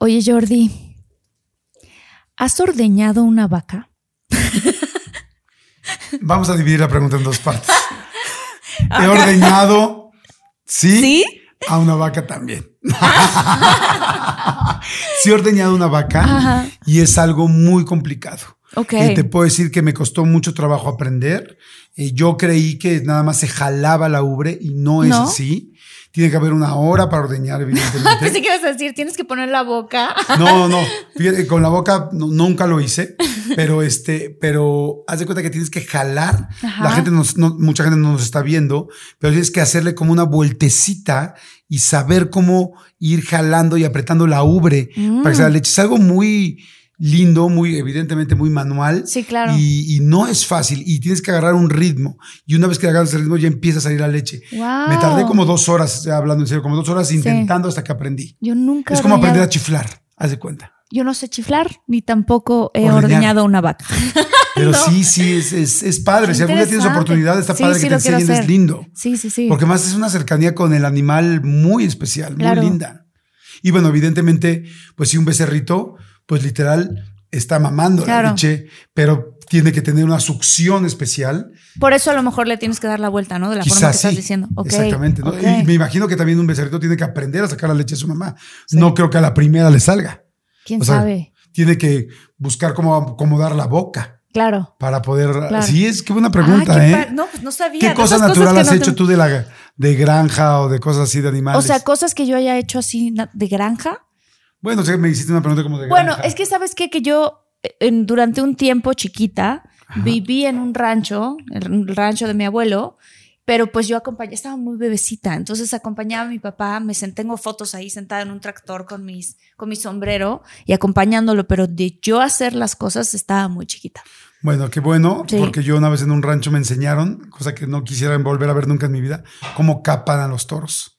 Oye, Jordi, ¿has ordeñado una vaca? Vamos a dividir la pregunta en dos partes. He ordeñado, ¿sí? ¿Sí? A una vaca también. sí he ordeñado una vaca Ajá. y es algo muy complicado. Ok. Y te puedo decir que me costó mucho trabajo aprender. Eh, yo creí que nada más se jalaba la ubre y no es ¿No? así. Tiene que haber una hora para ordeñar, evidentemente. Pensé que ibas a decir, tienes que poner la boca. No, no, fíjate, con la boca no- nunca lo hice, pero este, pero haz de cuenta que tienes que jalar. Ajá. La gente nos- no, mucha gente no nos está viendo, pero tienes que hacerle como una vueltecita y saber cómo ir jalando y apretando la ubre Mm. para que salga leche. Es algo muy lindo, muy evidentemente muy manual. Sí, claro. Y, y no es fácil y tienes que agarrar un ritmo. Y una vez que agarras el ritmo ya empieza a salir la leche. Wow. Me tardé como dos horas, hablando en serio, como dos horas intentando hasta que aprendí. Yo nunca. Es como aprender a ordeñado- chiflar, haz de cuenta. Yo no sé chiflar, ni tampoco he Ordeñar. ordeñado una vaca. Pero No. sí, sí, es, es, es padre. Si algún día tienes oportunidad, está Sí, padre sí que te enseñen, es lindo. Sí, sí, sí. Porque más es una cercanía con el animal muy especial, Claro. muy linda. Y bueno, evidentemente, pues si un becerrito, pues literal está mamando Claro. la leche, pero tiene que tener una succión especial. Por eso a lo mejor le tienes que dar la vuelta, ¿no? De la forma que estás diciendo. Exactamente. Y me imagino que también un becerrito tiene que aprender a sacar la leche de su mamá. No creo que a la primera le salga. ¿Quién o sea, sabe? Tiene que buscar cómo acomodar la boca Claro. para poder. Claro. Sí, es que buena pregunta, Ah, qué ¿eh? No, pues no sabía. ¿Qué cosa natural has no hecho te- tú de la de granja o de cosas así de animales? O sea, cosas que yo haya hecho así de granja. Bueno, sé que me hiciste una pregunta como de Bueno, granja. es que sabes qué? que yo en- durante un tiempo chiquita viví en un rancho, el rancho de mi abuelo, pero pues yo acompañé, estaba muy bebecita, entonces acompañaba a mi papá, me senté, tengo fotos ahí sentada en un tractor con mis con mi sombrero y acompañándolo, pero de yo hacer las cosas estaba muy chiquita. Bueno, qué bueno, Sí. porque yo una vez en un rancho me enseñaron, cosa que no quisiera volver a ver nunca en mi vida, cómo capan a los toros.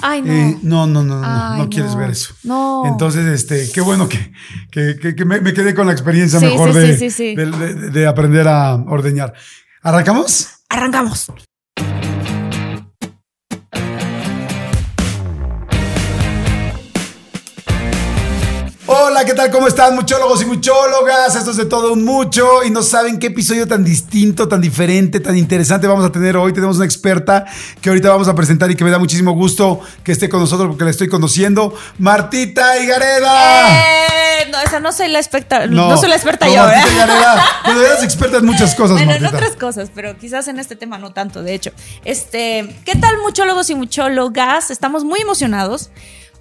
Ay, no. Eh, no, no, no, no, no, Ay, no quieres no. ver eso. No. Entonces, este, qué bueno que, que, que- que me, me quedé con la experiencia Sí, mejor sí, de, sí, sí, sí. de- de- de aprender a ordeñar. ¿Arrancamos? Arrancamos. Hola, ¿qué tal? ¿Cómo están, muchólogos y muchólogas? Esto es de todo un mucho y no saben qué episodio tan distinto, tan diferente, tan interesante vamos a tener hoy. Tenemos una experta que ahorita vamos a presentar y que me da muchísimo gusto que esté con nosotros porque la estoy conociendo, Martita Higareda. Eh, no, esa no soy la experta, no, soy la experta no, yo, Martita ¿eh? Higareda. Bueno, eres experta en muchas cosas, Bueno, en Martita. otras cosas, pero quizás en este tema no tanto, de hecho. Este, ¿qué tal muchólogos y muchólogas? Estamos muy emocionados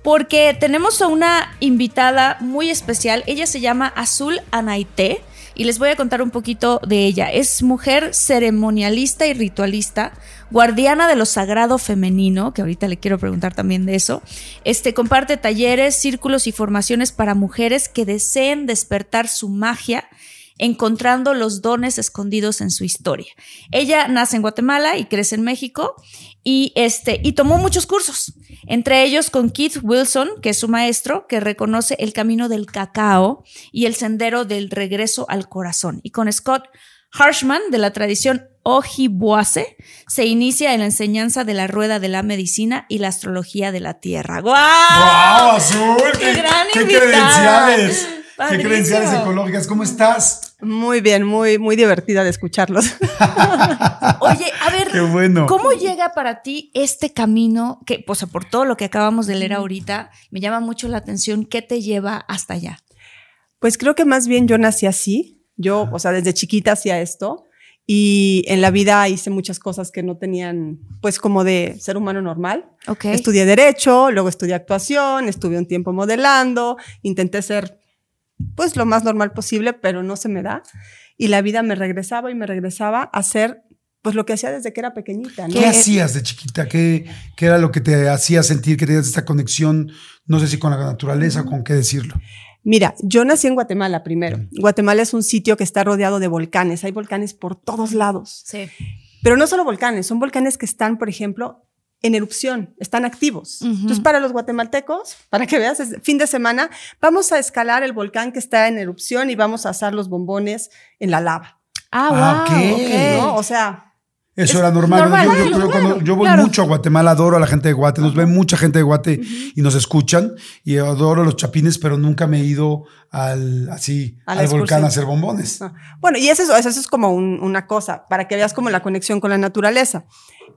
porque tenemos a una invitada muy especial. Ella se llama Azul Anaité y les voy a contar un poquito de ella. Es mujer ceremonialista y ritualista, guardiana de lo sagrado femenino, que ahorita le quiero preguntar también de eso. Este comparte talleres, círculos y formaciones para mujeres que deseen despertar su magia encontrando los dones escondidos en su historia. Ella nace en Guatemala y crece en México y, este, y tomó muchos cursos, entre ellos con Keith Wilson, que es su maestro, que reconoce el camino del cacao y el sendero del regreso al corazón, y con Scott Harshman, de la tradición Ojibwase, se inicia en la enseñanza de la rueda de la medicina y la astrología de la tierra. ¡Guau! ¡Wow, Azul! ¡Qué gran qué invitada! Credenciales! ¡Qué credenciales ecológicas! ¿Cómo estás? Muy bien, muy, muy divertida de escucharlos. Oye, a ver, Qué bueno. ¿Cómo llega para ti este camino que, o sea, por todo lo que acabamos de leer ahorita, me llama mucho la atención, ¿qué te lleva hasta allá? Pues creo que más bien yo nací así. Yo, o sea, desde chiquita hacía esto. Y en la vida hice muchas cosas que no tenían, pues, como de ser humano normal. Ok. Estudié Derecho, luego estudié actuación, estuve un tiempo modelando, intenté ser, pues, lo más normal posible, pero no se me da. Y la vida me regresaba y me regresaba a hacer, pues, lo que hacía desde que era pequeñita. ¿no? ¿Qué hacías de chiquita? ¿Qué, ¿Qué era lo que te hacía sentir que tenías esta conexión, no sé si con la naturaleza o con qué decirlo? Mira, yo nací en Guatemala primero. Guatemala es un sitio que está rodeado de volcanes. Hay volcanes por todos lados. Sí. Pero no solo volcanes, son volcanes que están, por ejemplo, en erupción, están activos. Ujú. Entonces, para los guatemaltecos, para que veas, es fin de semana, vamos a escalar el volcán que está en erupción y vamos a asar los bombones en la lava. Ah, Ah, wow. ok. ok. ¿no? O sea, Eso Es era normal. normal, yo, yo- claro, yo cuando- yo voy claro. mucho a Guatemala, adoro a la gente de Guate, nos ve mucha gente de Guate y nos escuchan y adoro los chapines, pero nunca me he ido al así A al volcán a hacer bombones. No. Bueno, y eso, es- eso es como un- una cosa, para que veas como la conexión con la naturaleza.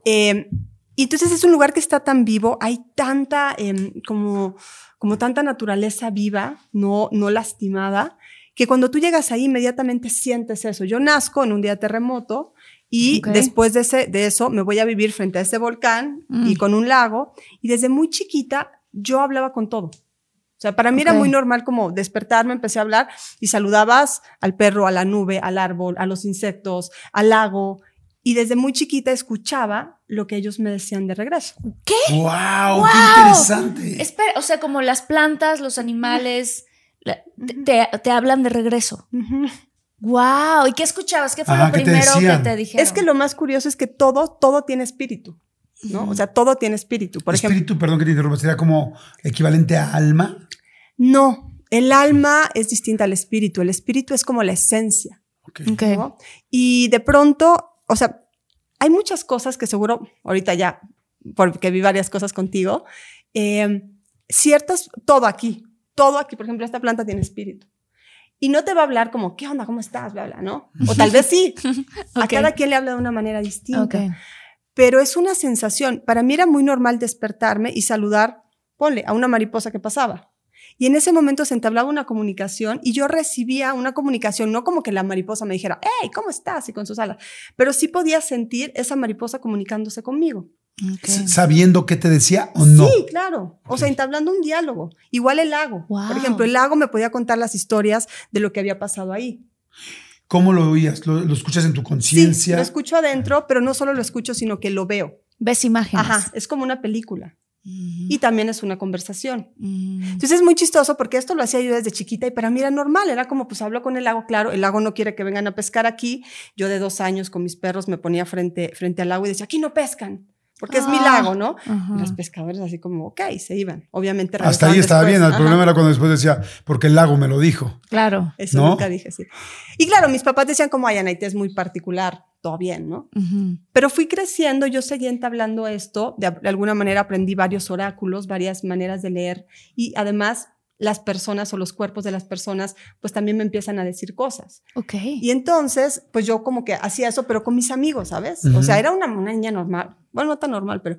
Eh, y entonces es un lugar que está tan vivo, hay tanta, em, como, como tanta naturaleza viva, no, no lastimada, que cuando tú llegas ahí inmediatamente sientes eso. Yo nazco en un día de terremoto y después de, ese, de eso me voy a vivir frente a ese volcán Mm. y con un lago. Y desde muy chiquita yo hablaba con todo. O sea, para mí era muy normal como despertarme, empecé a hablar y saludabas al perro, a la nube, al árbol, a los insectos, al lago. Y desde muy chiquita escuchaba lo que ellos me decían de regreso. ¿Qué? ¡Wow! ¡Wow! ¡Qué interesante! Espera, o sea, como las plantas, los animales, la- te, te- hablan de regreso. Wow. ¿Y qué escuchabas? ¿Qué fue Ajá, lo ¿qué te primero que te dijeron? Es que lo más curioso es que todo, todo tiene espíritu, ¿no? O sea, todo tiene espíritu. Por ejemplo, Espíritu, perdón que te interrumpa, sería como equivalente a alma. no, el alma es distinta al espíritu. El espíritu es como la esencia. Ok. Ok. ¿no? Y de pronto, o sea, hay muchas cosas que seguro, ahorita ya, porque vi varias cosas contigo, eh, ciertas, todo aquí, todo aquí, por ejemplo, esta planta tiene espíritu. Y no te va a hablar como, ¿qué onda? ¿Cómo estás? Bla, bla, ¿no? O tal vez sí. A cada quien le habla de una manera distinta. Pero es una sensación. Para mí era muy normal despertarme y saludar, ponle, a una mariposa que pasaba. Y en ese momento se entablaba una comunicación y yo recibía una comunicación, no como que la mariposa me dijera, hey, ¿cómo estás? Y con sus alas, pero sí podía sentir esa mariposa comunicándose conmigo. ¿Sabiendo qué te decía o no? Sí, claro. O sea, entablando un diálogo. Igual el lago. Wow. Por ejemplo, el lago me podía contar las historias de lo que había pasado ahí. ¿Cómo lo oías? ¿Lo, lo escuchas en tu Sí, conciencia? lo escucho adentro, pero no solo lo escucho, sino que lo veo. Ves imágenes. Ajá, es como una película. Y también es una conversación. Mm. Entonces es muy chistoso porque esto lo hacía yo desde chiquita y para mí era normal, era como pues hablo con el lago, claro, el lago no quiere que vengan a pescar aquí, yo de dos años con mis perros me ponía frente, frente al lago y decía, aquí no pescan, porque es mi Ah, lago, ¿no? Ajá. Y los pescadores así como, ok, se iban, obviamente. Hasta ahí estaba después. bien. El Ajá. problema era cuando después decía, porque el lago me lo dijo. Claro. Eso ¿No? nunca dije, sí. Y claro, mis papás decían como, ay, Anaite es muy particular, todo bien, ¿no? Ujú. Pero fui creciendo, yo seguía entablando esto, de, de alguna manera aprendí varios oráculos, varias maneras de leer y además las personas o los cuerpos de las personas pues también me empiezan a decir cosas. Ok. Y entonces pues yo como que hacía eso, pero con mis amigos, ¿sabes? Ujú. O sea, era una, una niña normal, bueno, no tan normal, pero,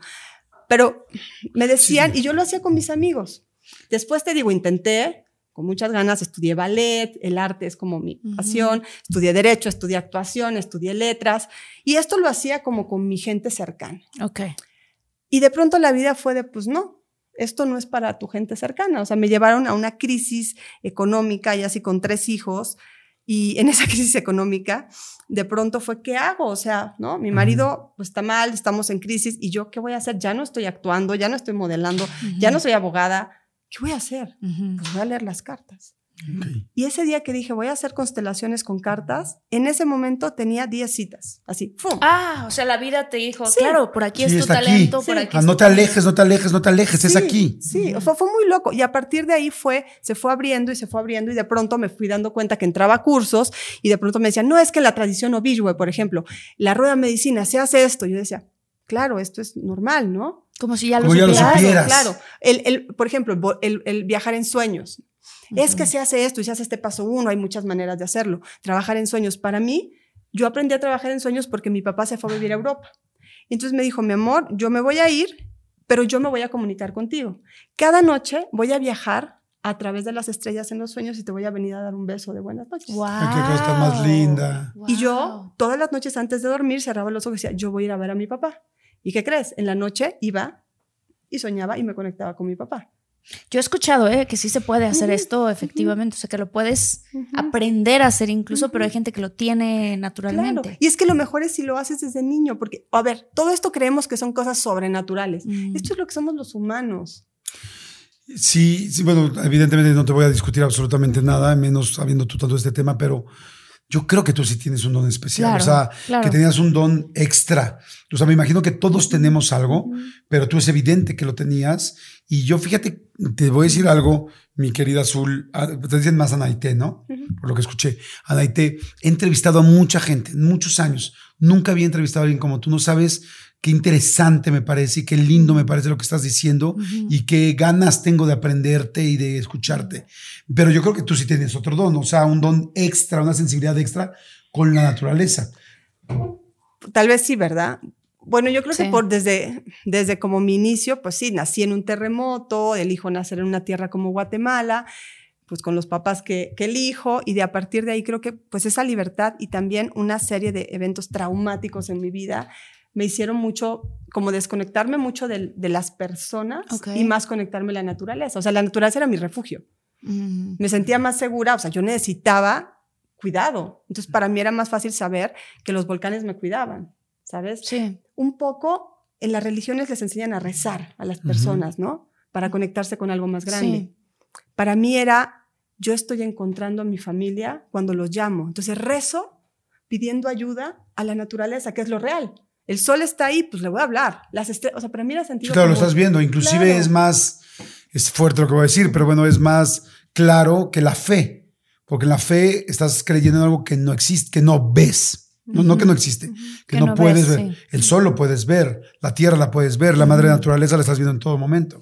pero me decían y yo lo hacía con mis amigos. Después te digo, intenté con muchas ganas, estudié ballet, el arte es como mi Ujú. pasión, estudié derecho, estudié actuación, estudié letras y esto lo hacía como con mi gente cercana. Ok. Y de pronto la vida fue de, pues no, esto no es para tu gente cercana. O sea, me llevaron a una crisis económica y así con tres hijos. Y en esa crisis económica, de pronto fue, ¿qué hago? O sea, ¿no? Mi marido pues, está mal, estamos en crisis. ¿Y yo qué voy a hacer? Ya no estoy actuando, ya no estoy modelando, ya no soy abogada. ¿Qué voy a hacer? Pues voy a leer las cartas. Ok. Y ese día que dije, voy a hacer constelaciones con cartas, en ese momento tenía 10 citas. Así, ¡fum! Ah, o sea, la vida te dijo, Sí. claro, por aquí Sí, es tu está aquí. talento, por Sí. aquí Ah, es no tu te talento. alejes, no te alejes, no te alejes, es aquí. Sí, o sea, fue muy loco. Y a partir de ahí fue, se fue abriendo y se fue abriendo y de pronto me fui dando cuenta que entraba a cursos y de pronto me decían, no, es que la tradición Obishue, por ejemplo, la rueda de medicina se hace esto. Y yo decía, claro, esto es normal, ¿no? Como si ya lo Como ya lo supieras. supieras. Claro, el, el, por ejemplo, el, el viajar en sueños. Es que se hace esto y se hace este paso uno, hay muchas maneras de hacerlo. Trabajar en sueños. Para mí, yo aprendí a trabajar en sueños porque mi papá se fue a vivir a Europa. Y entonces me dijo, mi amor, yo me voy a ir, pero yo me voy a comunicar contigo. Cada noche voy a viajar a través de las estrellas en los sueños y te voy a venir a dar un beso de buenas noches. Wow. Ay, qué cosa más linda. Y yo, todas las noches antes de dormir, cerraba los ojos y decía, yo voy a ir a ver a mi papá. ¿Y qué crees? En la noche iba y soñaba y me conectaba con mi papá. Yo he escuchado ¿eh? que sí se puede hacer esto efectivamente, o sea, que lo puedes aprender a hacer incluso, pero hay gente que lo tiene naturalmente. Claro. Y es que lo mejor es si lo haces desde niño, porque, a ver, todo esto creemos que son cosas sobrenaturales. Mm. Esto es lo que somos los humanos. Sí, sí, bueno, evidentemente no te voy a discutir absolutamente nada, menos sabiendo tú tanto este tema, pero yo creo que tú sí tienes un don especial, Claro, o sea, claro. que tenías un don extra. O sea, me imagino que todos tenemos algo, pero tú es evidente que lo tenías. Y yo, fíjate, te voy a decir algo, mi querida Azul, ah, te dicen más Anaité, ¿no? Por lo que escuché. Anaité, he entrevistado a mucha gente, en muchos años. Nunca había entrevistado a alguien como tú. No sabes qué interesante me parece y qué lindo me parece lo que estás diciendo Ujú. y qué ganas tengo de aprenderte y de escucharte. Pero yo creo que tú sí tienes otro don, o sea, un don extra, una sensibilidad extra con la naturaleza. Tal vez sí, ¿verdad? Bueno, yo creo Sí. que por desde, desde como mi inicio, pues sí, nací en un terremoto, elijo nacer en una tierra como Guatemala, pues con los papás que, que elijo, y de a partir de ahí creo que pues esa libertad y también una serie de eventos traumáticos en mi vida me hicieron mucho, como desconectarme mucho de, las personas y más conectarme a la naturaleza. O sea, la naturaleza era mi refugio. Mm. Me sentía más segura, o sea, yo necesitaba cuidado. Entonces, para mí era más fácil saber que los volcanes me cuidaban, ¿sabes? Sí. un poco en las religiones les enseñan a rezar a las personas, ¿no? Para conectarse con algo más grande. Sí. Para mí era, yo estoy encontrando a mi familia cuando los llamo. Entonces rezo pidiendo ayuda a la naturaleza, que es lo real. El sol está ahí, pues le voy a hablar. Las estrellas, o sea, para mí era Sí, sentido. claro, lo estás viendo. Inclusive Claro. es más, es fuerte lo que voy a decir, pero bueno, es más claro que la fe. Porque en la fe estás creyendo en algo que no existe, que no ves. No, no que no existe, que, Que no, no puedes ves, ver. sí. El sol lo puedes ver, la tierra la puedes ver, la madre naturaleza la estás viendo en todo momento.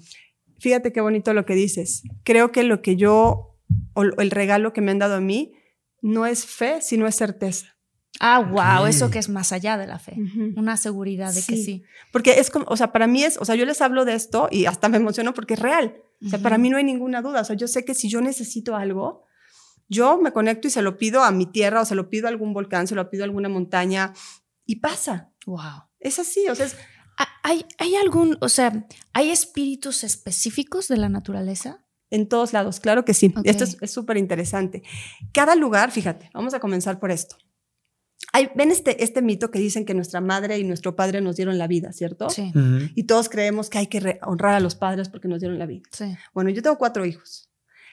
Fíjate qué bonito lo que dices. Creo que lo que yo, o el regalo que me han dado a mí, no es fe, sino es certeza. Ah, wow, eso que es más allá de la fe. Una seguridad de que Sí. Porque es como, o sea, para mí es, o sea, yo les hablo de esto y hasta me emociono porque es real. O sea, para mí no hay ninguna duda. O sea, yo sé que si yo necesito algo, yo me conecto y se lo pido a mi tierra o se lo pido a algún volcán, se lo pido a alguna montaña y pasa. Wow. Es así, o sea, es- Ah, ¿Hay, ¿Hay algún, o sea, hay espíritus específicos de la naturaleza? en todos lados, claro que sí. Esto es es súper interesante. Cada lugar, fíjate, vamos a comenzar por esto. Hay, Ven este, este mito que dicen que nuestra madre y nuestro padre nos dieron la vida, ¿cierto? Sí. Y todos creemos que hay que honrar a los padres porque nos dieron la vida. sí. Bueno, yo tengo cuatro hijos.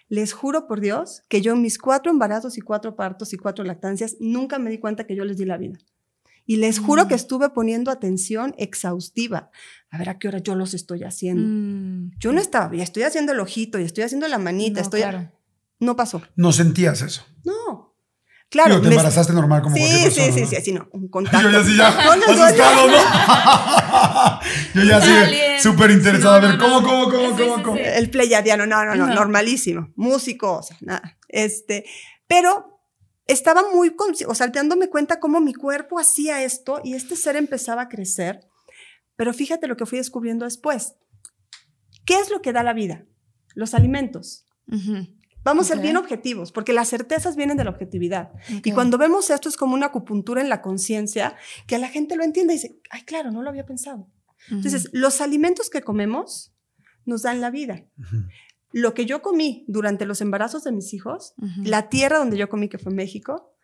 Les juro por Dios que yo en mis cuatro embarazos y cuatro partos y cuatro lactancias nunca me di cuenta que yo les di la vida. Y les juro Mm. que estuve poniendo atención exhaustiva. A ver a qué hora yo los estoy haciendo. Mm, Yo no estaba, y estoy haciendo el ojito, y estoy haciendo la manita, no, estoy... claro. No pasó. No sentías eso. No. Claro. Digo, te embarazaste normal como Sí, cualquier sí, persona. sí, ¿no? sí, así no, un contacto. Yo ya sí, ya, No, asustado, ¿no? Yo ya sí, súper interesado. No, a ver, ¿cómo, cómo, cómo, Sí, cómo, sí, cómo? sí. El pleyadiano, no, no, no, No. normalísimo. Músico, o sea, nada. Este, pero estaba muy, o sea, dándome cuenta cómo mi cuerpo hacía esto y este ser empezaba a crecer. Pero fíjate lo que fui descubriendo después. ¿Qué es lo que da la vida? Los alimentos. Ujú. Vamos a ser bien objetivos, porque las certezas vienen de la objetividad. Y cuando vemos esto es como una acupuntura en la conciencia, que la gente lo entiende y dice, ay, claro, no lo había pensado. Entonces, los alimentos que comemos nos dan la vida. Lo que yo comí durante los embarazos de mis hijos, la tierra donde yo comí, que fue México,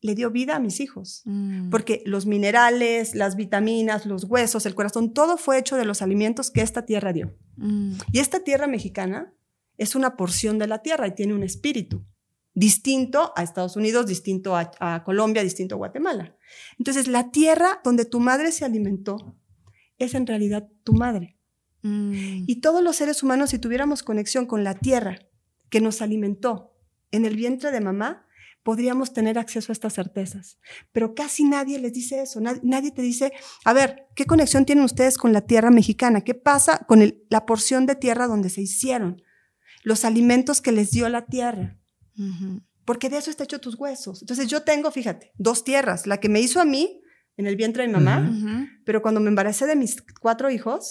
le dio vida a mis hijos. Mm. Porque los minerales, las vitaminas, los huesos, el corazón, todo fue hecho de los alimentos que esta tierra dio. Mm. Y esta tierra mexicana es una porción de la tierra y tiene un espíritu distinto a Estados Unidos, distinto a, a Colombia, distinto a Guatemala. Entonces, la tierra donde tu madre se alimentó es en realidad tu madre. Mm. Y todos los seres humanos, si tuviéramos conexión con la tierra que nos alimentó en el vientre de mamá, podríamos tener acceso a estas certezas. Pero casi nadie les dice eso. Nad- nadie te dice, a ver, ¿qué conexión tienen ustedes con la tierra mexicana? ¿Qué pasa con el- la porción de tierra donde se hicieron? Los alimentos que les dio la tierra. Porque de eso está hecho tus huesos. Entonces yo tengo, fíjate, dos tierras. La que me hizo a mí, en el vientre de mi mamá, pero cuando me embaracé de mis cuatro hijos,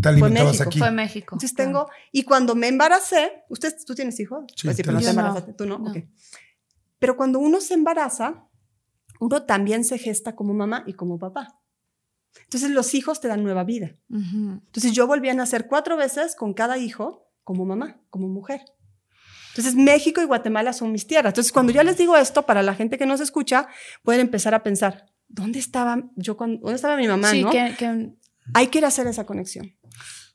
Te alimentabas México, aquí. Fue México. entonces tengo, y cuando me embaracé, ¿usted, ¿tú tienes hijos? Sí, Pues sí, pero no te no. embarazaste, tú no, No. ok. Pero cuando uno se embaraza, uno también se gesta como mamá y como papá. Entonces los hijos te dan nueva vida. Ujú. Entonces yo volví a nacer cuatro veces con cada hijo como mamá, como mujer. Entonces México y Guatemala son mis tierras. Entonces cuando yo les digo esto, para la gente que nos escucha, pueden empezar a pensar, ¿dónde estaba yo cuando, dónde estaba mi mamá? Sí, no? que, que- Hay que ir a hacer esa conexión.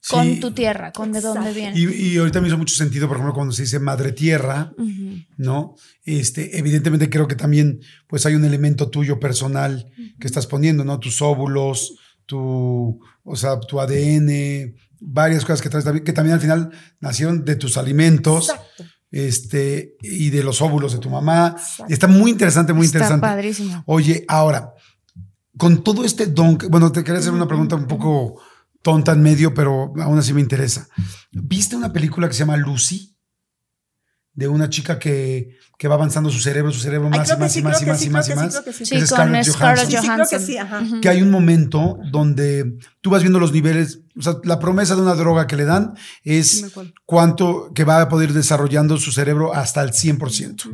con tu tierra, con de dónde Exacto. viene. Y, y ahorita me hizo mucho sentido, por ejemplo, cuando se dice madre tierra. ¿no? Este, evidentemente creo que también pues hay un elemento tuyo personal que estás poniendo, ¿no? Tus óvulos, tu, o sea, tu ADN, varias cosas que, traes también- que también al final nacieron de tus alimentos, Exacto. este, y de los óvulos de tu mamá. Exacto. Está muy interesante, muy Está interesante. padrísimo. Oye, ahora, con todo este don, bueno, te quería hacer una pregunta un poco tonta en medio, pero aún así me interesa. ¿Viste una película que se llama Lucy? De una chica que, que va avanzando su cerebro, su cerebro Ay, más y creo que más sí, y más y más sí, y más y que sí, más. creo que sí. Sí, Es con Scarlett Scarlett Johansson. Sí, sí, creo Johansson. que sí, ajá. Que hay un momento donde tú vas viendo los niveles, o sea, la promesa de una droga que le dan es cuánto que va a poder ir desarrollando su cerebro hasta el 100%,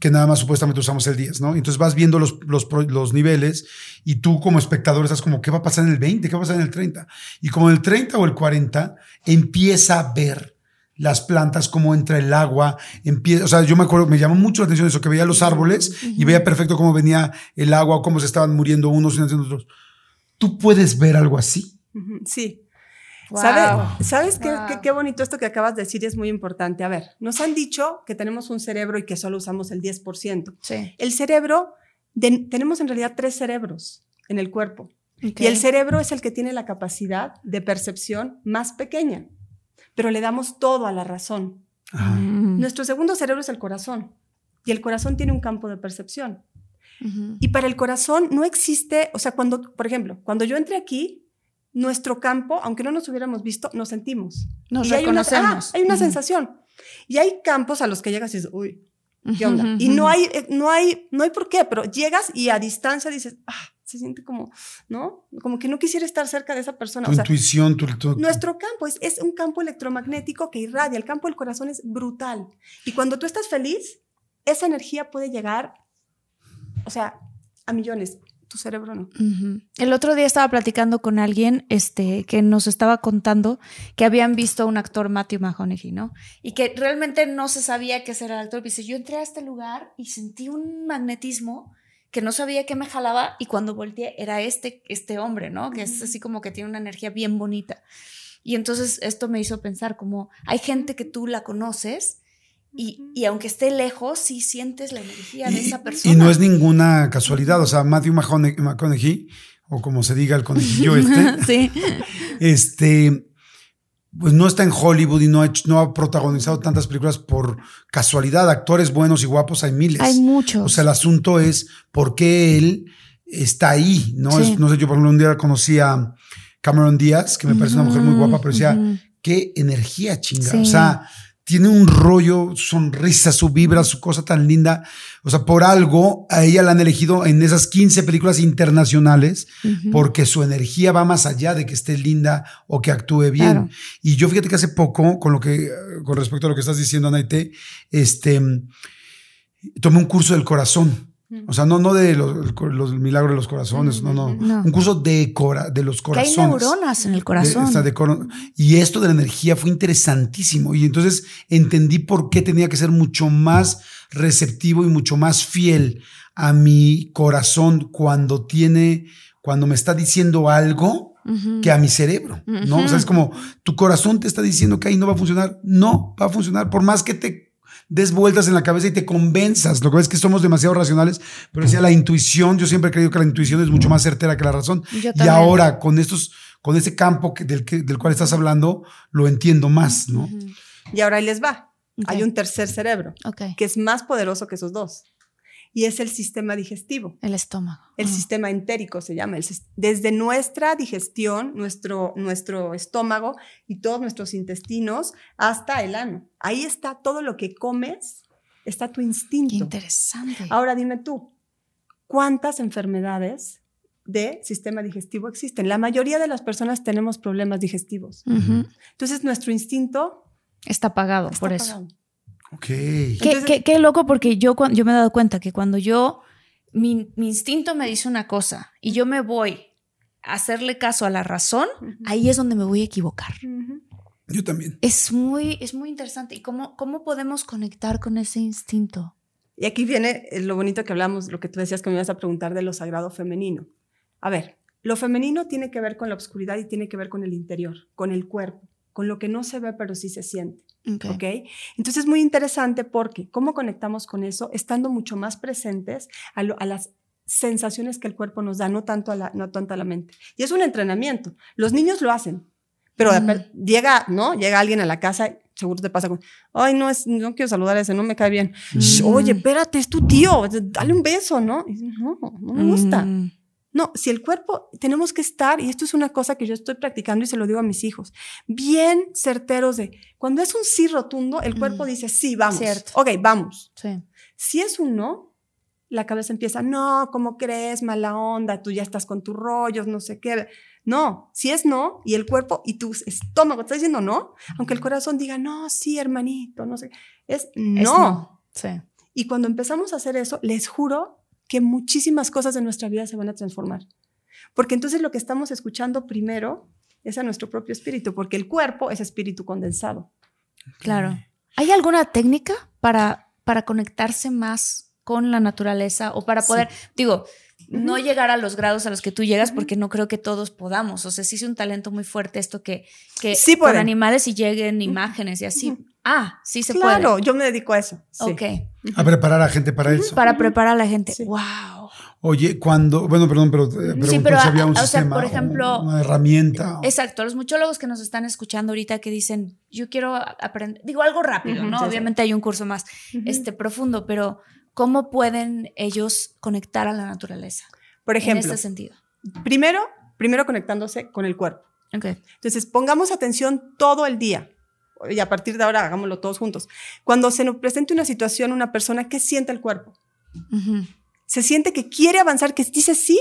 que nada más supuestamente usamos el 10, ¿no? Entonces vas viendo los, los, los niveles y tú como espectador estás como, ¿qué va a pasar en el 20? ¿Qué va a pasar en el 30? Y como en el 30 o el 40 empieza a ver las plantas, cómo entra el agua, empieza, o sea, yo me acuerdo, me llamó mucho la atención eso, que veía los árboles y veía perfecto cómo venía el agua, cómo se estaban muriendo unos y otros. ¿Tú puedes ver algo así? Sí. Wow. ¿Sabe- ¿Sabes qué, Wow. qué- qué bonito esto que acabas de decir? Es muy importante. A ver, nos han dicho que tenemos un cerebro y que solo usamos el 10%. Sí. El cerebro, de- tenemos en realidad tres cerebros en el cuerpo. Y el cerebro es el que tiene la capacidad de percepción más pequeña, pero le damos todo a la razón. Ajá. Mm. Nuestro segundo cerebro es el corazón y el corazón tiene un campo de percepción. Y para el corazón no existe, o sea, cuando, por ejemplo, cuando yo entré aquí, nuestro campo, aunque no nos hubiéramos visto, nos sentimos. Nos Y hay una, reconocemos. ah, hay una sensación. Y hay campos a los que llegas y dices, uy, ¿qué onda? Y no hay, eh, no hay, no hay por qué, pero llegas y a distancia dices, ah, se siente como, ¿no? Como que no quisiera estar cerca de esa persona. Tu O sea, intuición, tu, tu- nuestro campo es, es un campo electromagnético que irradia. El campo del corazón es brutal. Y cuando tú estás feliz, esa energía puede llegar, o sea, a millones. Tu cerebro no. El otro día estaba platicando con alguien este, que nos estaba contando que habían visto a un actor, Matthew McConaughey, ¿no? Y que realmente no se sabía qué era el actor. Dice, yo entré a este lugar y sentí un magnetismo que no sabía qué me jalaba y cuando volteé era este, este hombre, ¿no? Que es así como que tiene una energía bien bonita. Y entonces esto me hizo pensar como hay gente que tú la conoces y, y aunque esté lejos, sí sientes la energía de esa persona. Y no es ninguna casualidad. O sea, Matthew McConaughey, o como se diga el conejillo este, sí. este, pues no está en Hollywood y no ha, hecho- no ha protagonizado tantas películas por casualidad. Actores buenos y guapos hay miles. Hay muchos. O sea, el asunto es por qué él está ahí, ¿no? Sí. Es- no sé, yo por ejemplo un día conocí a Cameron Díaz, que me parece una mujer muy guapa, pero decía, qué energía chinga. Sí. O sea, tiene un rollo, su sonrisa, su vibra, su cosa tan linda. O sea, por algo a ella la han elegido en esas 15 películas internacionales porque su energía va más allá de que esté linda o que actúe bien. Claro. Y yo fíjate que hace poco, con lo que, con respecto a lo que estás diciendo, Naite, este, tomé un curso del corazón. O sea, no, no de los, los milagros de los corazones, no, no, No. Un curso de, cora- de los Que hay corazones. neuronas en el De- corazón. o sea, de coro- y esto de la energía fue interesantísimo. Y entonces entendí por qué tenía que ser mucho más receptivo y mucho más fiel a mi corazón cuando tiene, cuando me está diciendo algo que a mi cerebro, ¿no? O sea, es como tu corazón te está diciendo que ahí no va a funcionar. No va a funcionar. Por más que te des vueltas en la cabeza y te convenzas. Lo que es que somos demasiado racionales, pero decía la intuición, yo siempre he creído que la intuición es mucho más certera que la razón. Yo Y ahora con estos, con ese campo que- del, que- del cual estás hablando, lo entiendo más, ¿no? Y ahora ahí les va. Hay un tercer cerebro Ok. que es más poderoso que esos dos. Y es el sistema digestivo. El estómago. El Ah. sistema entérico se llama. Desde nuestra digestión, nuestro, nuestro estómago y todos nuestros intestinos hasta el ano. Ahí está todo lo que comes, está tu Qué instinto. interesante. Ahora dime tú, ¿cuántas enfermedades de sistema digestivo existen. La mayoría de las personas tenemos problemas digestivos. Ujú. Entonces, nuestro instinto Está apagado está por eso. Ok. Qué, Entonces- qué- qué loco porque yo, yo me he dado cuenta que cuando yo, mi, mi instinto me dice una cosa y yo me voy a hacerle caso a la razón, ahí es donde me voy a equivocar. Yo también. Es muy, es muy interesante. ¿Y cómo, cómo podemos conectar con ese instinto? Y aquí viene eh, lo bonito que hablamos, lo que tú decías que me ibas a preguntar de lo sagrado femenino. A ver, lo femenino tiene que ver con la oscuridad y tiene que ver con el interior, con el cuerpo, con lo que no se ve pero sí se siente. ¿Ok? Entonces es muy interesante porque cómo conectamos con eso, estando mucho más presentes a, lo- a las sensaciones que el cuerpo nos da, no tanto, a la, no tanto a la mente. Y es un entrenamiento. Los niños lo hacen, pero Mm. llega, ¿no? Llega alguien a la casa, seguro te pasa con, ay, no, es, no quiero saludar a ese, no me cae bien. Shh, Mm. Oye, espérate, es tu tío, dale un beso, ¿no? Y no, no me gusta. Mm. No, si el cuerpo, tenemos que estar, y esto es una cosa que yo estoy practicando y se lo digo a mis hijos, bien certeros de, cuando es un sí rotundo, el cuerpo Mm. dice, sí, vamos. Cierto. Ok, vamos. Sí. Si es un no, la cabeza empieza, no, ¿cómo crees? Mala onda, tú ya estás con tus rollos, no sé qué. No, si es no, y el cuerpo y tu estómago está diciendo no, aunque el corazón diga, no, sí, hermanito, no sé, es no. Es no. Sí. Y cuando empezamos a hacer eso, les juro que muchísimas cosas de nuestra vida se van a transformar. Porque entonces lo que estamos escuchando primero es a nuestro propio espíritu, porque el cuerpo es espíritu condensado. Claro. ¿Hay alguna técnica para, para conectarse más con la naturaleza o para poder, digo, no llegar a los grados a los que tú llegas porque no creo que todos podamos? O sea, sí es un talento muy fuerte esto que, que Sí con animales y lleguen imágenes y así. Ah, sí se claro, yo me dedico a eso. sí. puede. Ok. A preparar a gente para eso. Para preparar a la gente. Sí. Wow. Oye, cuando, bueno, perdón, pero, eh, pero, si había un o sea, sistema, por o ejemplo, una herramienta. o- Exacto, los muchólogos que nos están escuchando ahorita que dicen, yo quiero aprender, digo algo rápido, ¿no? sí, sí. Obviamente hay un curso más este, profundo, pero ¿cómo pueden ellos conectar a la naturaleza? Por ejemplo, en este sentido. primero, primero conectándose con el cuerpo. Ok. Entonces, pongamos atención todo el día. Y a partir de ahora, hagámoslo todos juntos. Cuando se nos presente una situación, una persona, ¿qué siente el cuerpo? Ujú. se siente que quiere avanzar, que dice sí,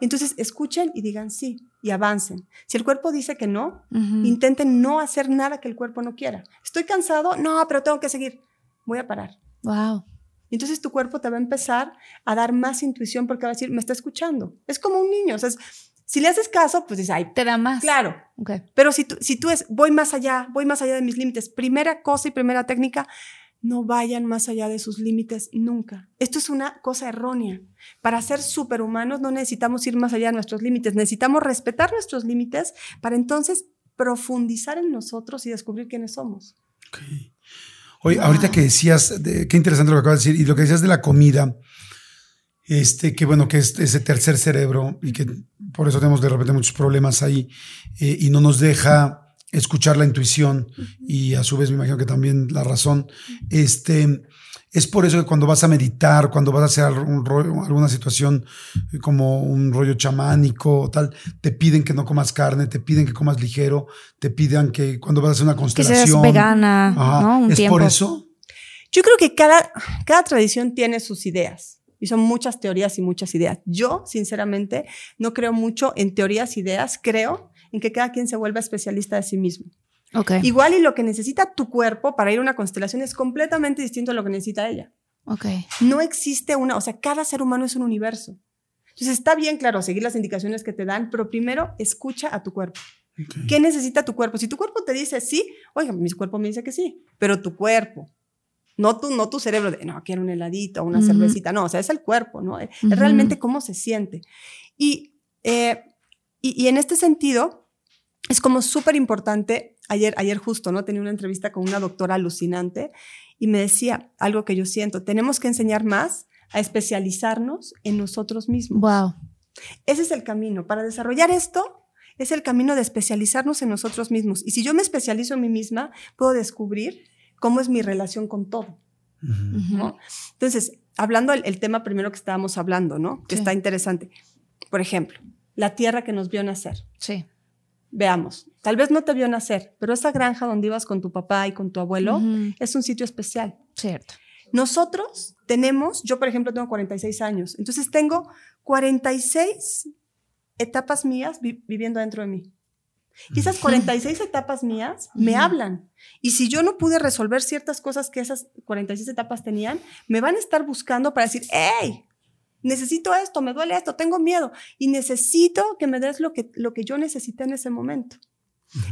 entonces escuchen y digan sí y avancen. Si el cuerpo dice que no, Ujú. intenten no hacer nada que el cuerpo no quiera. Estoy cansado, no, pero tengo que seguir. Voy a parar. Wow. Y Entonces tu cuerpo te va a empezar a dar más intuición porque va a decir, me está escuchando. Es como un niño. O sea, es- si le haces caso, pues dices, ay, Te da más. claro. Ok. Pero si tú, si tú es, voy más allá, voy más allá de mis límites, primera cosa y primera técnica, no vayan más allá de sus límites nunca. Esto es una cosa errónea. Para ser superhumanos no necesitamos ir más allá de nuestros límites, necesitamos respetar nuestros límites para entonces profundizar en nosotros y descubrir quiénes somos. Ok. Oye, ahorita que decías, de- qué interesante lo que acabas de decir, y lo que decías de la comida, este, que bueno, que es ese tercer cerebro y que por eso tenemos de repente muchos problemas ahí eh, y no nos deja escuchar la intuición y a su vez me imagino que también la razón. Este, es por eso que cuando vas a meditar, cuando vas a hacer algún rollo- alguna situación eh, como un rollo chamánico o tal, te piden que no comas carne, te piden que comas ligero, te piden que cuando vas a hacer una Que constelación. seas vegana, Ajá. ¿no? Un ¿Es tiempo. por eso? Yo creo que cada, cada tradición tiene sus ideas y son muchas teorías y muchas ideas. Yo, sinceramente, no creo mucho en teorías, ideas, creo en que cada quien se vuelva especialista de sí mismo. Ok. Igual y lo que necesita tu cuerpo para ir a una constelación es completamente distinto a lo que necesita ella. Ok. No existe una, o sea, cada ser humano es un universo. Entonces está bien, claro, seguir las indicaciones que te dan, pero primero escucha a tu cuerpo. Ok. ¿Qué necesita tu cuerpo? Si tu cuerpo te dice sí, oiga, mi cuerpo me dice que sí, pero tu cuerpo, no tu, no tu cerebro de, no, quiero un heladito, una cervecita, no, o sea, es el cuerpo, ¿no? Es realmente cómo se siente. Y, eh, y, y en este sentido, es como súper importante, ayer, ayer justo, ¿no? Tenía una entrevista con una doctora alucinante y me decía algo que yo siento, tenemos que enseñar más a especializarnos en nosotros mismos. Wow. Ese es el camino. Para desarrollar esto, es el camino de especializarnos en nosotros mismos. Y si yo me especializo en mí misma, puedo descubrir cómo es mi relación con todo. Ujú. ¿no? Entonces, hablando del el tema primero que estábamos hablando, ¿no? Que Sí. está interesante. Por ejemplo, la tierra que nos vio nacer. Sí. Veamos, tal vez no te vio nacer, pero esa granja donde ibas con tu papá y con tu abuelo es un sitio especial. Cierto. Nosotros tenemos, yo por ejemplo tengo 46 años, entonces tengo 46 etapas mías viviendo dentro de mí. Y esas 46 etapas mías me hablan. Y si yo no pude resolver ciertas cosas que esas 46 etapas tenían, me van a estar buscando para decir, hey, necesito esto, me duele esto, tengo miedo y necesito que me des lo que, lo que yo necesité en ese momento.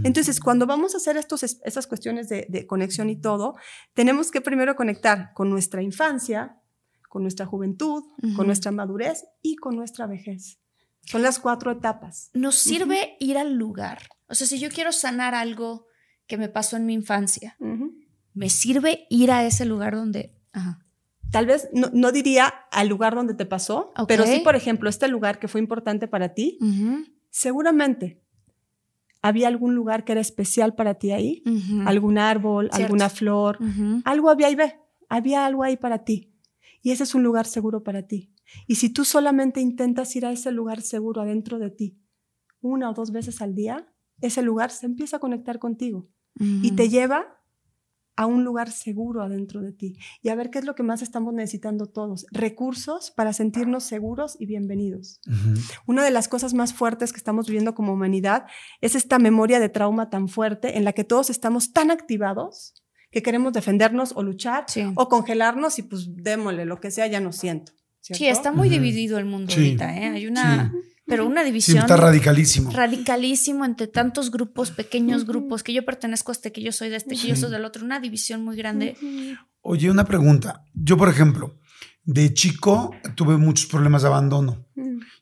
Entonces, cuando vamos a hacer estos, esas cuestiones de, conexión y todo, tenemos que primero conectar con nuestra infancia, con nuestra juventud, con nuestra madurez y con nuestra vejez. Son las cuatro etapas. Nos sirve ir al lugar. O sea, si yo quiero sanar algo que me pasó en mi infancia, me sirve ir a ese lugar donde... Tal vez no, diría al lugar donde te pasó, pero sí, por ejemplo, este lugar que fue importante para ti, seguramente había algún lugar que era especial para ti ahí, algún árbol, alguna flor, algo había ahí, ve, había algo ahí para ti. Y ese es un lugar seguro para ti. Y si tú solamente intentas ir a ese lugar seguro adentro de ti, una o dos veces al día, ese lugar se empieza a conectar contigo y te lleva a un lugar seguro adentro de ti y a ver qué es lo que más estamos necesitando todos, recursos para sentirnos seguros y bienvenidos. Una de las cosas más fuertes que estamos viviendo como humanidad es esta memoria de trauma tan fuerte en la que todos estamos tan activados que queremos defendernos o luchar o congelarnos y pues démosle lo que sea, ya no siento. Sí, está muy dividido el mundo ahorita, ¿eh? Hay una, pero una división. está radicalísimo. Radicalísimo entre tantos grupos, pequeños grupos, que yo pertenezco a este, que yo soy de este, que yo soy del otro, una división muy grande. Oye, una pregunta. Yo, por ejemplo, de chico tuve muchos problemas de abandono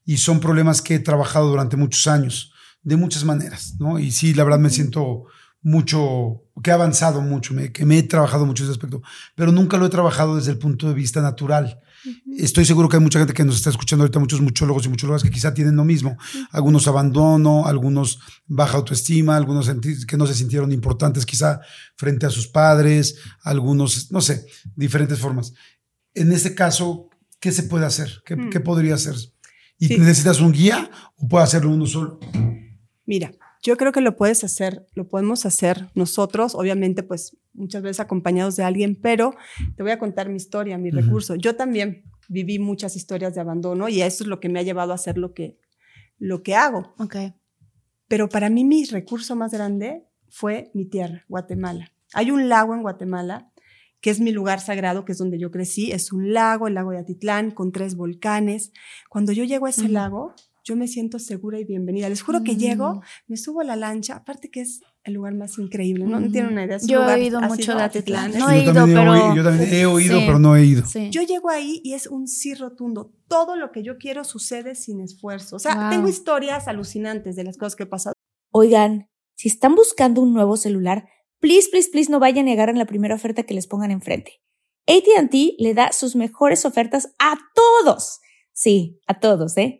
y son problemas que he trabajado durante muchos años, de muchas maneras, ¿no? Y sí, la verdad me siento mucho, que he avanzado mucho, que me he trabajado mucho ese aspecto, pero nunca lo he trabajado desde el punto de vista natural. Estoy seguro que hay mucha gente que nos está escuchando ahorita, muchos muchólogos y muchólogas que quizá tienen lo mismo. Algunos abandono, algunos baja autoestima, algunos que no se sintieron importantes quizá frente a sus padres, algunos, no sé, diferentes formas. En este caso, ¿qué se puede hacer? ¿Qué, mm. podría hacer? ¿Y necesitas un guía o puede hacerlo uno solo? Mira, yo creo que lo puedes hacer, lo podemos hacer nosotros, obviamente, pues muchas veces acompañados de alguien, pero te voy a contar mi historia, mi recurso. Yo también viví muchas historias de abandono y eso es lo que me ha llevado a hacer lo que, lo que hago. Ok. Pero para mí mi recurso más grande fue mi tierra, Guatemala. Hay un lago en Guatemala que es mi lugar sagrado, que es donde yo crecí. Es un lago, el lago de Atitlán, con tres volcanes. Cuando yo llego a ese lago, yo me siento segura y bienvenida. Les juro que llego, mm. me subo a la lancha, aparte que es el lugar más increíble, ¿no? No tienen una idea. yo he oído mucho de Atitlán. No he ido, pero... yo también he oído, pero no he ido. Yo llego ahí y es un sí rotundo. Todo lo que yo quiero sucede sin esfuerzo. O sea, tengo historias alucinantes de las cosas que he pasado. Oigan, si están buscando un nuevo celular, please, please, please no vayan a negar en la primera oferta que les pongan enfrente. ATT le da sus mejores ofertas a todos. Sí, a todos, ¿eh?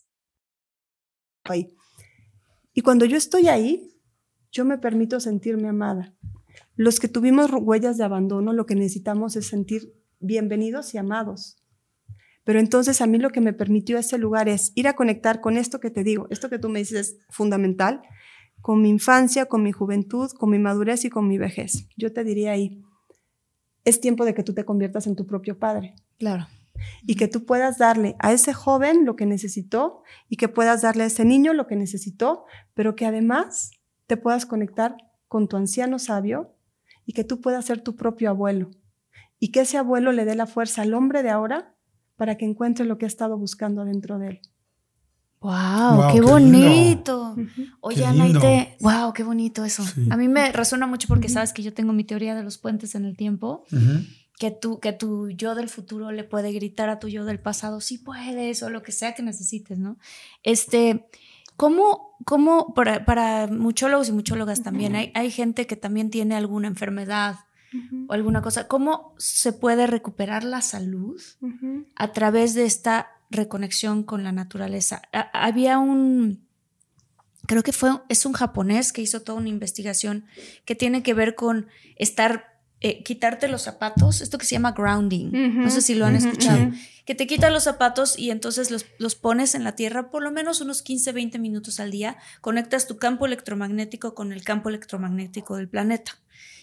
Y cuando yo estoy ahí, yo me permito sentirme amada. Los que tuvimos huellas de abandono, lo que necesitamos es sentir bienvenidos y amados. Pero entonces a mí lo que me permitió ese lugar es ir a conectar con esto que te digo, esto que tú me dices es fundamental, con mi infancia, con mi juventud, con mi madurez y con mi vejez. Yo te diría ahí, es tiempo de que tú te conviertas en tu propio padre. Claro y que tú puedas darle a ese joven lo que necesitó y que puedas darle a ese niño lo que necesitó, pero que además te puedas conectar con tu anciano sabio y que tú puedas ser tu propio abuelo y que ese abuelo le dé la fuerza al hombre de ahora para que encuentre lo que ha estado buscando dentro de él. Wow, qué, bonito. Oye, Anaite, wow, qué bonito eso. A mí me resuena mucho porque sabes que yo tengo mi teoría de los puentes en el tiempo que tú, que tu yo del futuro le puede gritar a tu yo del pasado, sí puedes, o lo que sea que necesites, ¿no? Este, ¿cómo, cómo para, para muchólogos y muchólogas también, hay, hay gente que también tiene alguna enfermedad o alguna cosa, ¿cómo se puede recuperar la salud a través de esta reconexión con la naturaleza. había un, creo que fue, es un japonés que hizo toda una investigación que tiene que ver con estar eh, quitarte los zapatos, esto que se llama grounding, no sé si lo han escuchado, que te quitan los zapatos y entonces los, los, pones en la tierra por lo menos unos 15, 20 minutos al día, conectas tu campo electromagnético con el campo electromagnético del planeta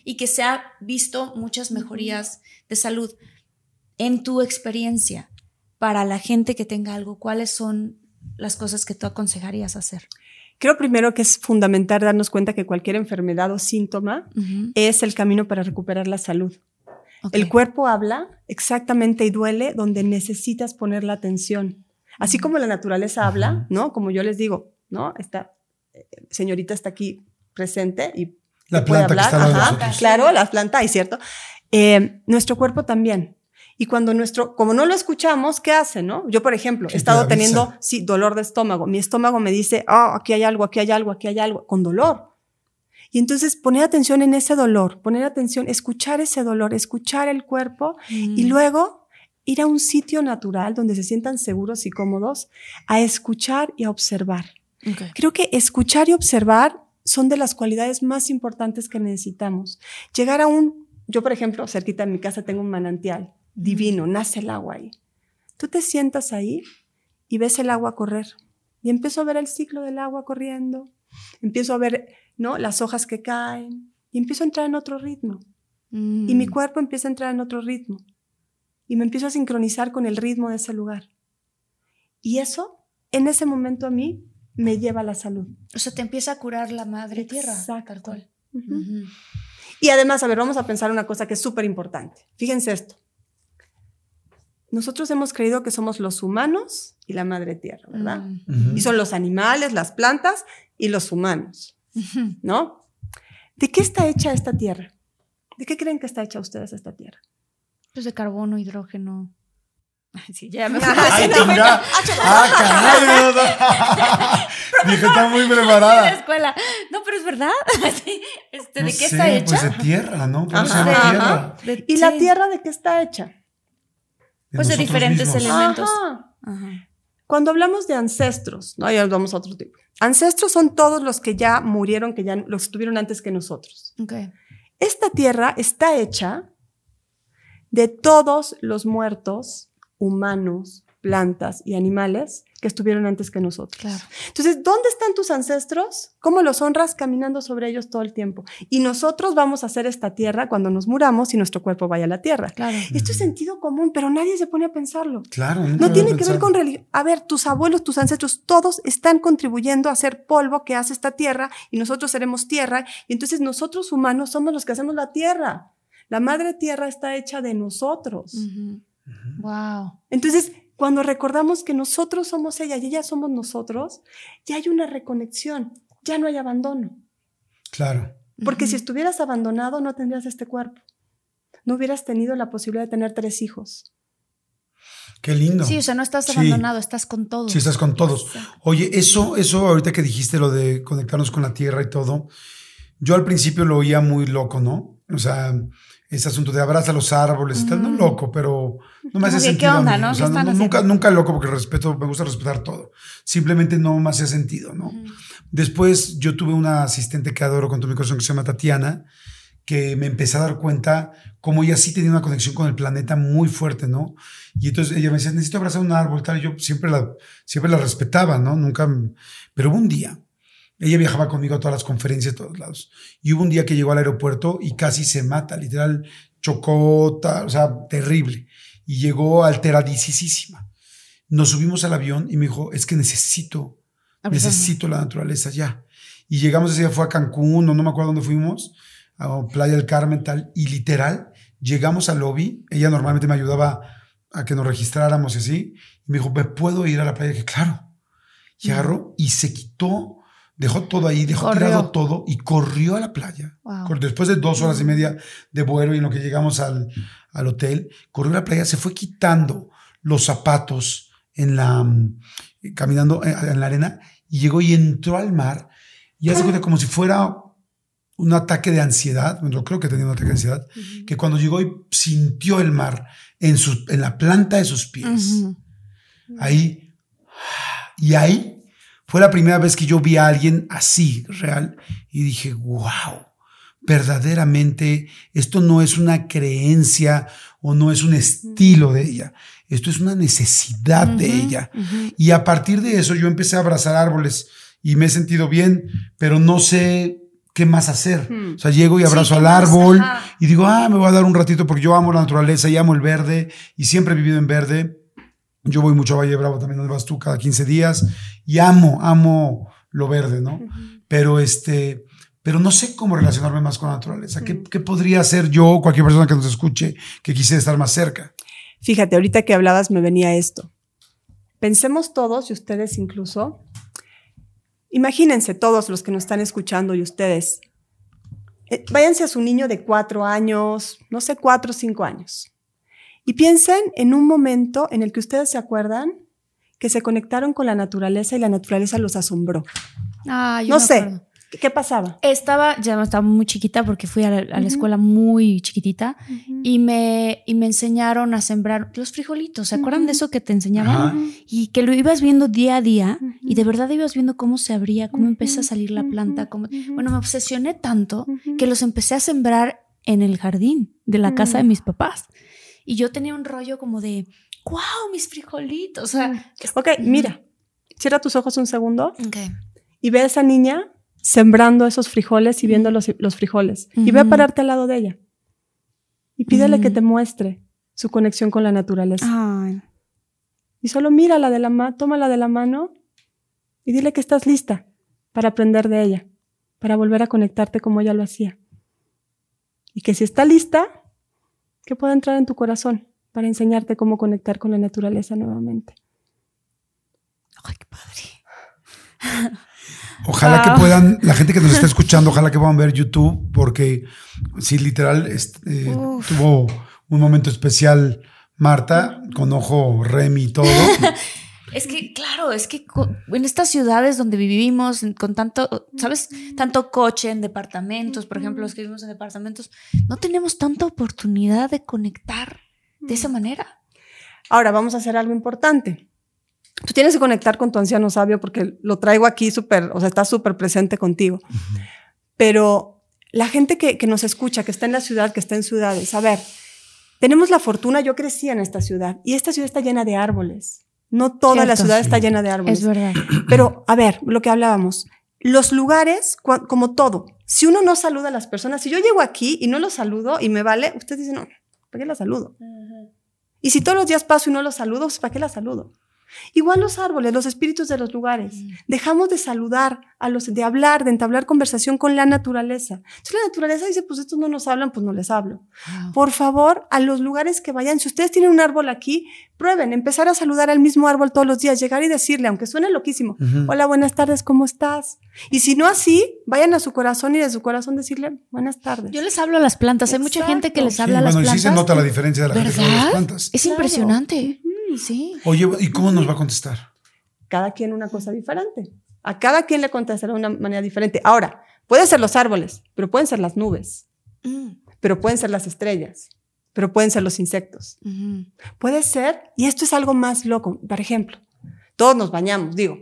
y que se ha visto muchas mejorías de salud. En tu experiencia, para la gente que tenga algo, ¿cuáles son las cosas que tú aconsejarías hacer? Creo primero que es fundamental darnos cuenta que cualquier enfermedad o síntoma es el camino para recuperar la salud. El cuerpo habla exactamente y duele donde necesitas poner la atención. Así como la naturaleza habla, ¿no? Como yo les digo, ¿no? Esta eh, señorita está aquí presente y la puede hablar. claro, la planta, es cierto. Eh, nuestro cuerpo también. Y cuando nuestro, como no lo escuchamos, ¿qué hace, no? Yo, por ejemplo, he estado teniendo, sí, dolor de estómago. Mi estómago me dice, oh, aquí hay algo, aquí hay algo, aquí hay algo, con dolor. Y entonces poner atención en ese dolor, poner atención, escuchar ese dolor, escuchar el cuerpo y mm. luego ir a un sitio natural donde se sientan seguros y cómodos a escuchar y a observar. Creo que escuchar y observar son de las cualidades más importantes que necesitamos. Llegar a un, yo por ejemplo, cerquita de mi casa tengo un manantial divino, nace el agua ahí. Tú te sientas ahí y ves el agua correr. Y empiezo a ver el ciclo del agua corriendo, empiezo a ver ¿no? las hojas que caen y empiezo a entrar en otro ritmo. Y mi mm. cuerpo empieza a entrar en otro ritmo. Y me empiezo a sincronizar con el ritmo de ese lugar. Y eso, en ese momento a mí, me lleva a la salud. O sea, te empieza a curar la madre tierra. Tal cual. Y además, a ver, vamos a pensar una cosa que es súper importante. Fíjense esto nosotros hemos creído que somos los humanos y la madre tierra, ¿verdad? Mm. Y son los animales, las plantas y los humanos, ¿no? ¿De qué está hecha esta tierra? ¿De qué creen que está hecha ustedes esta tierra? Pues de carbono, hidrógeno. Sí, ya me Ay, ah, caray. Dije, está muy preparada. la escuela. No, pero es verdad. Este, ¿De qué está pues hecha? Pues de tierra, ¿no? tierra. ¿Y la tierra de qué está hecha? Pues de diferentes elementos. Cuando hablamos de ancestros, ¿no? Ya vamos a otro tipo. Ancestros son todos los que ya murieron, que ya los estuvieron antes que nosotros. Esta tierra está hecha de todos los muertos humanos, plantas y animales que estuvieron antes que nosotros. Entonces, ¿dónde están tus ancestros? ¿Cómo los honras caminando sobre ellos todo el tiempo? Y nosotros vamos a hacer esta tierra cuando nos muramos y nuestro cuerpo vaya a la tierra. Esto es sentido común, pero nadie se pone a pensarlo. Claro. No tiene que ver con religión. A ver, tus abuelos, tus ancestros, todos están contribuyendo a hacer polvo que hace esta tierra y nosotros seremos tierra. Y entonces nosotros humanos somos los que hacemos la tierra. La madre tierra está hecha de nosotros. Wow. Entonces, cuando recordamos que nosotros somos ella y ella somos nosotros, ya hay una reconexión, ya no hay abandono. Claro. Porque si estuvieras abandonado no tendrías este cuerpo. No hubieras tenido la posibilidad de tener tres hijos. Qué lindo. Sí, o sea, no estás abandonado, estás con todos. Sí, estás con todos. Oye, eso, eso ahorita que dijiste lo de conectarnos con la tierra y todo, yo al principio lo oía muy loco, ¿no? O sea, ese asunto de abraza los árboles y tal, no loco, pero no me hace sentido. ¿Qué onda, no? nunca, nunca loco porque respeto, me gusta respetar todo. Simplemente no me hace sentido, ¿no? Después yo tuve una asistente que adoro con todo mi corazón que se llama Tatiana, que me empecé a dar cuenta como ella sí tenía una conexión con el planeta muy fuerte, ¿no? Y entonces ella me decía, necesito abrazar un árbol, tal, y yo siempre la, siempre la respetaba, ¿no? Nunca, pero hubo un día ella viajaba conmigo a todas las conferencias, a todos lados. Y hubo un día que llegó al aeropuerto y casi se mata, literal, chocó, o sea, terrible. Y llegó alteradísima. Nos subimos al avión y me dijo, es que necesito, necesito la naturaleza ya. Y llegamos ese día, fue a Cancún, o no me acuerdo dónde fuimos, a Playa del Carmen, tal. Y literal, llegamos al lobby. Ella normalmente me ayudaba a que nos registráramos y así. Y me dijo, ¿me puedo ir a la playa? Y dije, claro. Y agarró y se quitó dejó todo ahí, dejó tirado todo y corrió a la playa. Después de dos horas y media de vuelo y en lo que llegamos al, hotel, corrió a la playa, se fue quitando los zapatos en la, mm, caminando en la arena y llegó y entró al mar y hace cuenta como si fuera un ataque de ansiedad, bueno, creo que tenía un ataque de ansiedad, que cuando llegó y sintió el mar en, su, en la planta de sus pies. Ahí. Y ahí fue la primera vez que yo vi a alguien así, real, y dije, wow, verdaderamente esto no es una creencia o no es un estilo de ella, esto es una necesidad de ella. Y a partir de eso yo empecé a abrazar árboles y me he sentido bien, pero no sé qué más hacer. Hmm. O sea, llego y abrazo ¿qué al árbol y digo, ah, me voy a dar un ratito porque yo amo la naturaleza y amo el verde y siempre he vivido en verde. Yo voy mucho a Valle Bravo también, donde vas tú cada 15 días y amo, amo lo verde, ¿no? Pero este, pero no sé cómo relacionarme más con la naturaleza. ¿Qué, qué podría hacer yo o cualquier persona que nos escuche que quisiera estar más cerca? Fíjate, ahorita que hablabas me venía esto. Pensemos todos, y ustedes incluso, imagínense todos los que nos están escuchando y ustedes, eh, váyanse a su niño de cuatro años, no sé, cuatro o cinco años, y piensen en un momento en el que ustedes se acuerdan que se conectaron con la naturaleza y la naturaleza los asombró. Ah, yo No me sé, acuerdo. ¿qué, pasaba? Estaba, ya estaba muy chiquita porque fui a la, a la escuela muy chiquitita y, me, y me enseñaron a sembrar los frijolitos. ¿Se acuerdan de eso que te enseñaban? Y que lo ibas viendo día a día y de verdad ibas viendo cómo se abría, cómo empieza a salir la planta. Cómo... Bueno, me obsesioné tanto que los empecé a sembrar en el jardín de la casa de mis papás. Y yo tenía un rollo como de, wow, mis frijolitos. O sea, es- Ok, mira, cierra tus ojos un segundo Ok. y ve a esa niña sembrando esos frijoles y viendo los, los frijoles. Y ve a pararte al lado de ella. Y pídele Ujú. que te muestre su conexión con la naturaleza. Ay. Y solo mírala de la mano, tómala de la mano y dile que estás lista para aprender de ella, para volver a conectarte como ella lo hacía. Y que si está lista, que pueda entrar en tu corazón para enseñarte cómo conectar con la naturaleza nuevamente. Ay, qué padre. Ojalá Wow. que puedan, la gente que nos está escuchando, ojalá que puedan ver YouTube, porque sí, literal, eh, tuvo un momento especial Marta, con ojo Remy y todo. Es que, claro, es que en estas ciudades donde vivimos, con tanto, ¿sabes? Tanto coche en departamentos, por ejemplo, los que vivimos en departamentos, no tenemos tanta oportunidad de conectar de esa manera. Ahora vamos a hacer algo importante. Tú tienes que conectar con tu anciano sabio porque lo traigo aquí súper, o sea, está súper presente contigo. Pero la gente que, que nos escucha, que está en la ciudad, que está en ciudades, a ver, tenemos la fortuna, yo crecí en esta ciudad y esta ciudad está llena de árboles. No toda la ciudad está llena de árboles. Es verdad. Pero, a ver, lo que hablábamos, los lugares, como todo, si uno no saluda a las personas, si yo llego aquí y no los saludo y me vale, usted dice, no, ¿para qué la saludo? Y si todos los días paso y no los saludo, pues ¿para qué la saludo? Igual los árboles, los espíritus de los lugares. Dejamos de saludar, a los, de hablar, de entablar conversación con la naturaleza. Entonces la naturaleza dice, pues estos no nos hablan, pues no les hablo. Wow. Por favor, a los lugares que vayan, si ustedes tienen un árbol aquí, prueben, empezar a saludar al mismo árbol todos los días, llegar y decirle, aunque suene loquísimo, hola, buenas tardes, ¿cómo estás? Y si no así, vayan a su corazón y de su corazón decirle, buenas tardes. Yo les hablo a las plantas. Hay mucha gente que les Sí, habla a las bueno, y plantas. sí se nota la diferencia de la gente las ¿Verdad? plantas. Es Claro. impresionante. Sí. Oye, ¿y cómo nos va a contestar? cada quien una cosa diferente. A cada quien le contestará de una manera diferente. Ahora, pueden ser los árboles, pero pueden ser las nubes, Mm, pero pueden ser las estrellas, pero pueden ser los insectos. Puede ser, y esto es algo más loco, por ejemplo, todos nos bañamos, digo,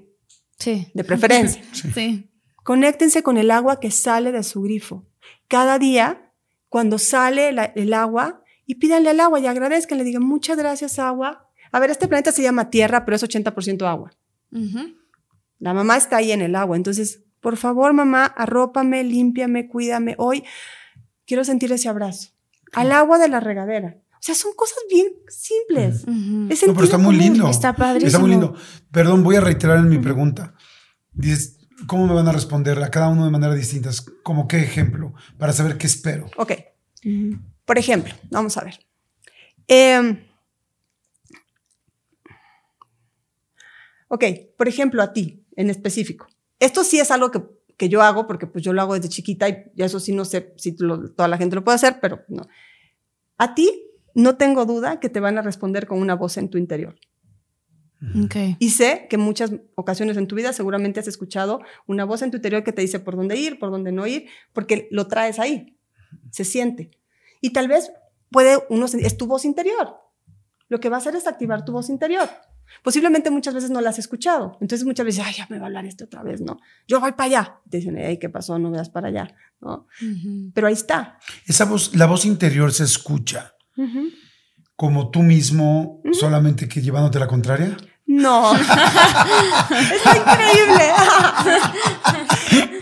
Sí. de preferencia. Sí. Conéctense con el agua que sale de su grifo. Cada día, cuando sale la- el agua, y pídanle al agua y agradezcan, le digan muchas gracias agua. A ver, este planeta se llama Tierra, pero es 80% agua. La mamá está ahí en el agua. Entonces, por favor, mamá, arrópame, límpiame, cuídame. Hoy quiero sentir ese abrazo. Al agua de la regadera. O sea, son cosas bien simples. Ujú. Es No, pero está muy lindo. Está padrísimo. Está muy lindo. Perdón, voy a reiterar en mi pregunta. Dices, ¿cómo me van a responder a cada uno de manera distinta? ¿Cómo qué ejemplo? Para saber qué espero. Ok. Por ejemplo, vamos a ver. Em, ok, por ejemplo, a ti en específico. Esto sí es algo que, que yo hago porque pues yo lo hago desde chiquita y, eso sí no sé si lo- toda la gente lo puede hacer, pero no. A ti no tengo duda que te van a responder con una voz en tu interior. Ok. Y sé que muchas ocasiones en tu vida seguramente has escuchado una voz en tu interior que te dice por dónde ir, por dónde no ir, porque lo traes ahí, se siente. Y tal vez puede uno, es tu voz interior. Lo que va a hacer es activar tu voz interior. Posiblemente muchas veces no la has escuchado. Entonces muchas veces, ay, ya me va a hablar este otra vez, ¿no? Yo voy para allá. Te dicen, ay, ¿qué pasó? No veas para allá, ¿no? Pero ahí está. Esa voz, la voz interior se escucha como tú mismo, solamente que llevándote la contraria. No. Está increíble.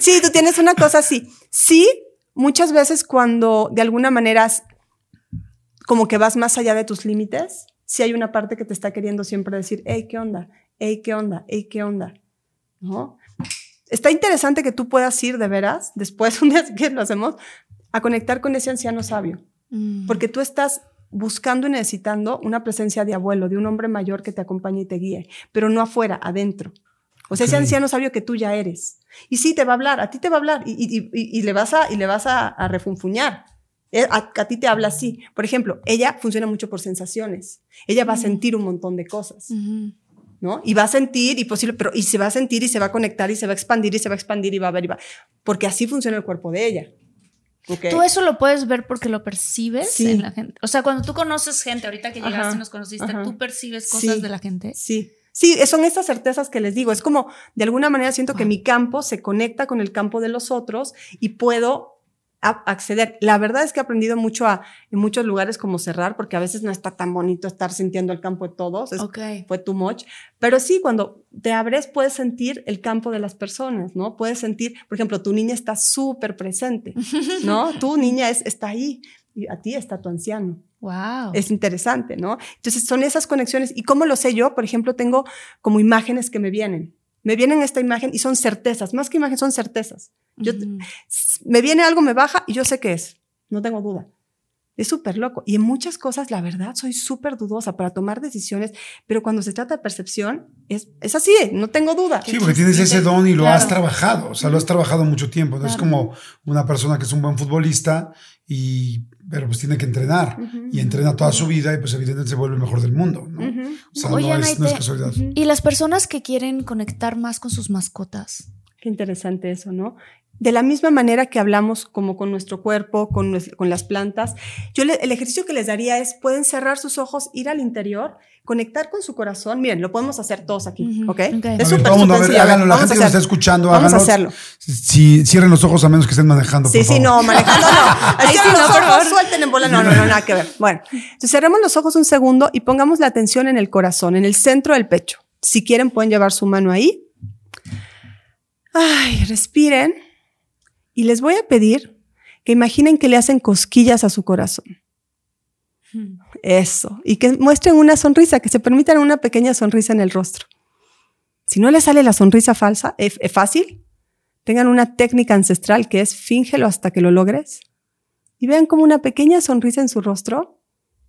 sí, tú tienes una cosa así. Sí, muchas veces cuando de alguna manera como que vas más allá de tus límites, sí hay una parte que te está queriendo siempre decir, hey, ¿qué onda? Hey, ¿qué onda? Hey, ¿qué onda? ¿No? Está interesante que tú puedas ir de veras, después un día que lo hacemos, a conectar con ese anciano sabio. Mm. Porque tú estás buscando y necesitando una presencia de abuelo, de un hombre mayor que te acompañe y te guíe, pero no afuera, adentro. O sea, ese anciano sabio que tú ya eres. Y sí, te va a hablar, a ti te va a hablar y, le vas a, y le vas a, refunfuñar. Eh, a, ti te habla así. Por ejemplo, ella funciona mucho por sensaciones. Ella va a sentir un montón de cosas. ¿no? Y va a sentir y posible, pero y se va a sentir y se va a conectar y se va a expandir y se va a expandir y va a ver y va, porque así funciona el cuerpo de ella. Tú eso lo puedes ver porque lo percibes en la gente. O sea, cuando tú conoces gente, ahorita que llegaste y nos conociste, tú percibes cosas de la gente. Sí. Sí, son estas certezas que les digo. Es como, de alguna manera siento que mi campo se conecta con el campo de los otros y puedo acceder. La verdad es que he aprendido mucho a, en muchos lugares como cerrar, porque a veces no está tan bonito estar sintiendo el campo de todos. Es, Fue too much. Pero sí, cuando te abres, puedes sentir el campo de las personas, ¿no? Puedes sentir, por ejemplo, tu niña está súper presente, ¿no? tu niña es, está ahí y a ti está tu anciano. Wow. Es interesante, ¿no? Entonces son esas conexiones. ¿Y cómo lo sé yo? Por ejemplo, tengo como imágenes que me vienen. Me vienen esta imagen y son certezas, más que imágenes, son certezas. Yo, Me viene algo, me baja y yo sé qué es, no tengo duda. Es súper loco. Y en muchas cosas, la verdad, soy súper dudosa para tomar decisiones, pero cuando se trata de percepción, es, es así, no tengo duda. Sí, porque tienes ese don y lo has trabajado, o sea, lo has trabajado mucho tiempo. No es como una persona que es un buen futbolista y pero pues tiene que entrenar y entrena toda su vida y pues evidentemente se vuelve el mejor del mundo, ¿no? O sea, no, es, no, es, casualidad. Y las personas que quieren conectar más con sus mascotas. Qué interesante eso, ¿no? De la misma manera que hablamos como con nuestro cuerpo, con, con las plantas, yo el ejercicio que les daría es, pueden cerrar sus ojos, ir al interior, conectar con su corazón. Miren, lo podemos hacer todos aquí, ¿ok? Es súper sencillo. Háganlo, la gente que nos está escuchando, Vamos a hacerlo. Si cierren los ojos a menos que estén manejando, Sí, sí, no, manejando no. Ahí sí, los ojos, suelten en bola. No, no, no, nada que ver. Bueno, entonces cerremos los ojos un segundo y pongamos la atención en el corazón, en el centro del pecho. Si quieren, pueden llevar su mano ahí. Ay, respiren. Y les voy a pedir que imaginen que le hacen cosquillas a su corazón. Hmm. Eso. Y que muestren una sonrisa, que se permitan una pequeña sonrisa en el rostro. Si no les sale la sonrisa falsa, es, fácil. Tengan una técnica ancestral que es fíngelo hasta que lo logres. Y vean como una pequeña sonrisa en su rostro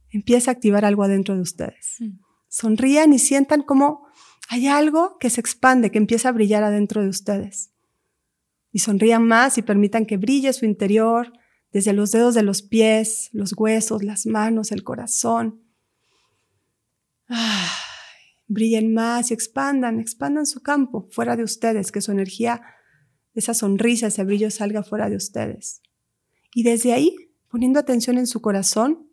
empieza a activar algo adentro de ustedes. Hmm. Sonrían y sientan como hay algo que se expande, que empieza a brillar adentro de ustedes y sonrían más y permitan que brille su interior desde los dedos de los pies, los huesos, las manos, el corazón. brillen más y expandan, expandan su campo fuera de ustedes, que su energía, esa sonrisa, ese brillo salga fuera de ustedes. Y desde ahí, poniendo atención en su corazón,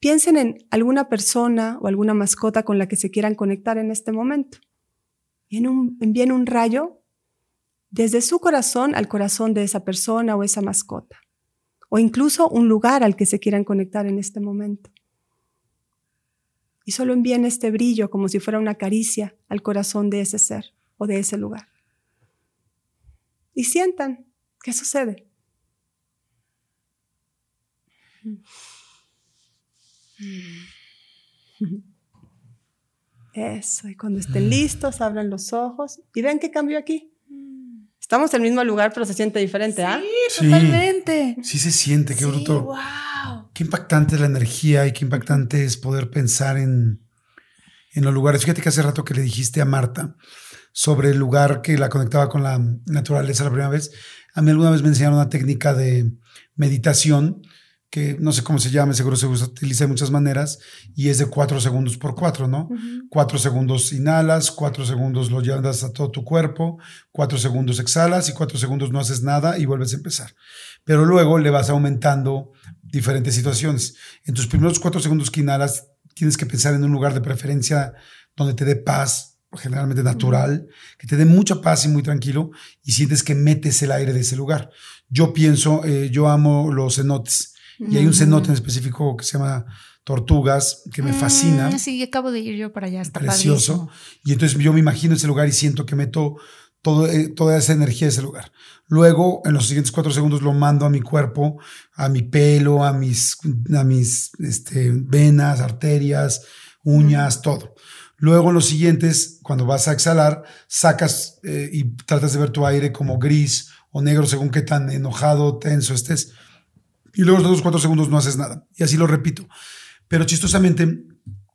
piensen en alguna persona o alguna mascota con la que se quieran conectar en este momento. Y envíen un rayo desde su corazón al corazón de esa persona o esa mascota, o incluso un lugar al que se quieran conectar en este momento. Y solo envíen este brillo como si fuera una caricia al corazón de ese ser o de ese lugar. Y sientan qué sucede. Eso, y cuando estén listos, abran los ojos y ven qué cambió aquí. Estamos en el mismo lugar, pero se siente diferente, ¿ah? Sí, totalmente. Sí se siente, qué bruto. Wow. Qué impactante es la energía y qué impactante es poder pensar en, en los lugares. Fíjate que hace rato que le dijiste a Marta sobre el lugar que la conectaba con la naturaleza la primera vez. A mí alguna vez me enseñaron una técnica de meditación que no sé cómo se llama, seguro se utiliza de muchas maneras, y es de cuatro segundos por cuatro, ¿no? Cuatro segundos inhalas, cuatro segundos lo llevas a todo tu cuerpo, cuatro segundos exhalas y cuatro segundos no haces nada y vuelves a empezar. Pero luego le vas aumentando diferentes situaciones. En tus primeros cuatro segundos que inhalas, tienes que pensar en un lugar de preferencia donde te dé paz, generalmente natural, que te dé mucha paz y muy tranquilo y sientes que metes el aire de ese lugar. Yo pienso, eh, yo amo los cenotes y hay un cenote en específico que se llama Tortugas, que me fascina. Mm, sí, acabo de ir yo para allá, está precioso. padrísimo. Y entonces yo me imagino ese lugar y siento que meto todo, eh, toda esa energía de ese lugar. Luego, en los siguientes cuatro segundos, lo mando a mi cuerpo, a mi pelo, a mis, a mis este, venas, arterias, uñas, todo. Luego, en los siguientes, cuando vas a exhalar, sacas eh, y tratas de ver tu aire como gris o negro, según qué tan enojado, tenso estés. Y luego, los otros cuatro segundos no haces nada. Y así lo repito. Pero chistosamente,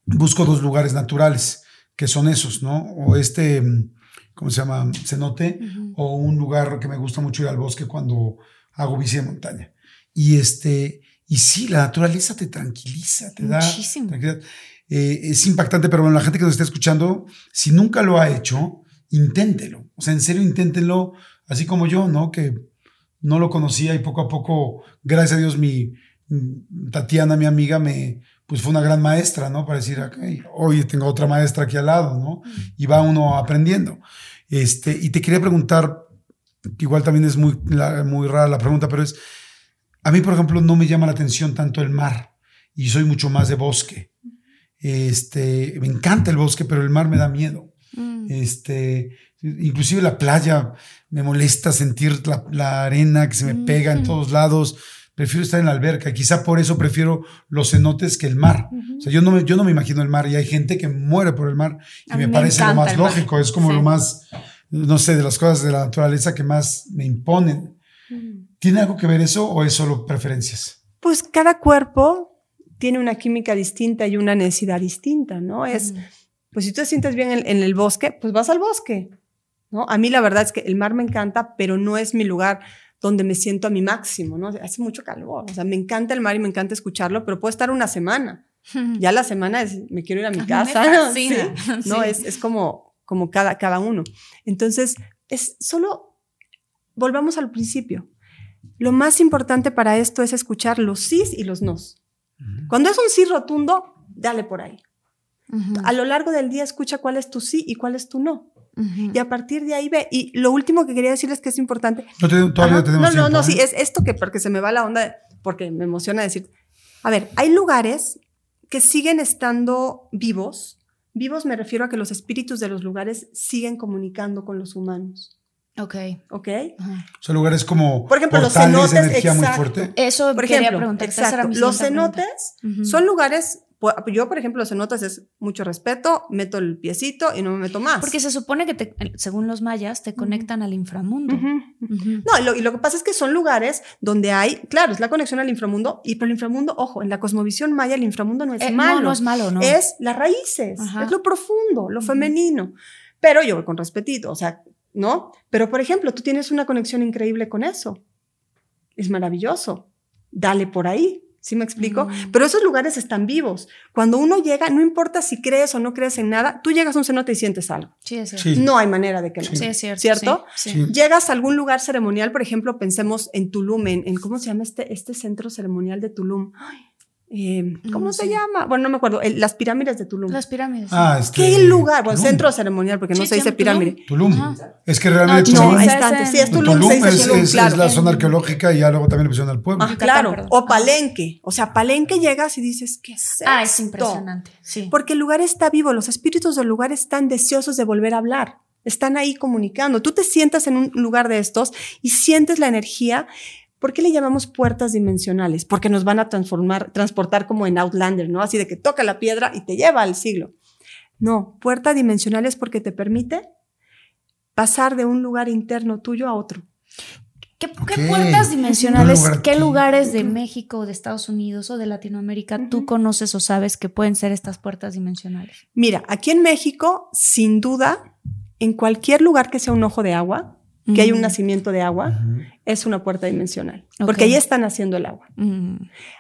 busco dos lugares naturales, que son esos, ¿no? O este, mm, ¿cómo se llama? Cenote, o un lugar que me gusta mucho ir al bosque cuando hago bici de montaña. Y este, y sí, la naturaleza te tranquiliza, te da Muchísimo. tranquilidad. Eh, es impactante, pero bueno, la gente que nos está escuchando, si nunca lo ha hecho, inténtelo. O sea, en serio, inténtenlo, así como yo, ¿no? Que no lo conocía y poco a poco, gracias a Dios, mi mm, Tatiana, mi amiga, me, pues fue una gran maestra, ¿no? Para decir, ok, hoy tengo otra maestra aquí al lado, ¿no? Y va uno aprendiendo. Este, y te quería preguntar, igual también es muy, la- muy rara la pregunta, pero es, a mí, por ejemplo, no me llama la atención tanto el mar y soy mucho más de bosque. Este, me encanta el bosque, pero el mar me da miedo. Mm. Este, inclusive la playa me molesta sentir la, la arena que se me pega en todos lados. Prefiero estar en la alberca. Quizá por eso prefiero los cenotes que el mar. O sea, yo no, me, yo no me imagino el mar y hay gente que muere por el mar y A me parece lo más lógico. Es como Sí. lo más, no sé, de las cosas de la naturaleza que más me imponen. ¿Tiene algo que ver eso o es solo preferencias? Pues cada cuerpo tiene una química distinta y una necesidad distinta, ¿no? Es, pues si tú te sientes bien en, en el bosque, pues vas al bosque, ¿no? A mí la verdad es que el mar me encanta, pero no es mi lugar donde me siento a mi máximo, ¿no? Hace mucho calor, o sea, me encanta el mar y me encanta escucharlo, pero puedo estar una semana. Ya la semana es, me quiero ir a mi A mí me casa. Sí. No, Sí. es, es como, como cada, cada uno. Entonces, es solo, volvamos al principio. Lo más importante para esto es escuchar los sís y los nos. Cuando es un sí rotundo, dale por ahí. A lo largo del día escucha cuál es tu sí y cuál es tu no. Ujú. Y a partir de ahí ve. Y lo último que quería decirles que es importante. No te- todavía tenemos no, no, tiempo, no, ¿eh? sí, es esto que porque se me va la onda, porque me emociona decir. A ver, hay lugares que siguen estando vivos. Vivos me refiero a que los espíritus de los lugares siguen comunicando con los humanos. Ok. ¿Ok? Ajá. O sea, lugares como Por ejemplo, los portales cenotes, energía muy exacto. fuerte. Eso Por quería ejemplo, exacto, los cenotes son lugares, yo por ejemplo, los cenotes es mucho respeto, meto el piecito y no me meto más. Porque se supone que, te- según los mayas, te conectan al inframundo. No, y lo, y lo que pasa es que son lugares donde hay, claro, es la conexión al inframundo, y pero el inframundo, ojo, en la cosmovisión maya el inframundo no es Eh, malo. No, no es malo, ¿no? Es las raíces, Ajá. es lo profundo, lo femenino. Pero yo voy con respetito, o sea, ¿no? Pero por ejemplo, tú tienes una conexión increíble con eso. Es maravilloso. Dale por ahí. ¿Sí me explico? Mm. Pero esos lugares están vivos. Cuando uno llega, no importa si crees o no crees en nada, tú llegas a un cenote y sientes algo. Sí, es cierto. Sí. No hay manera de que no. Sí, es cierto. ¿Cierto? Sí, Sí. sí. Llegas a algún lugar ceremonial, por ejemplo, pensemos en Tulum, en, en ¿cómo se llama este, este centro ceremonial de Tulum? Ay, eh, ¿Cómo No se sé. llama? Bueno, no me acuerdo. el- las pirámides de Tulum. Las pirámides. Ah, este, ¿Qué lugar? Bueno, Tulum. centro ceremonial, porque no Sí, se dice pirámide. Tulum. Ajá. Es que realmente No, No, Tulum, está es antes. Sí, es Tulum, Tulum se dice es, Tulum, es- claro. es la zona arqueológica y ya luego también le pusieron al pueblo. Ajá. Claro. perdón. O Palenque. O sea, Palenque llegas y dices, ¿qué es Ah, es esto? impresionante. Sí. Porque el lugar está vivo, los espíritus del lugar están deseosos de volver a hablar, están ahí comunicando. Tú te sientas en un lugar de estos y sientes la energía. ¿Por qué le llamamos puertas dimensionales? Porque nos van a transformar, transportar como en Outlander, ¿no? Así de que toca la piedra y te lleva al siglo. No, puerta dimensional es porque te permite pasar de un lugar interno tuyo a otro. ¿Qué, puertas dimensionales, lugar qué lugares de México, de Estados Unidos o de Latinoamérica tú conoces o sabes que pueden ser estas puertas dimensionales? Mira, aquí en México, sin duda, en cualquier lugar que sea un ojo de agua, que hay un Mm. nacimiento de agua, es una puerta dimensional, porque ahí está naciendo el agua. Mm.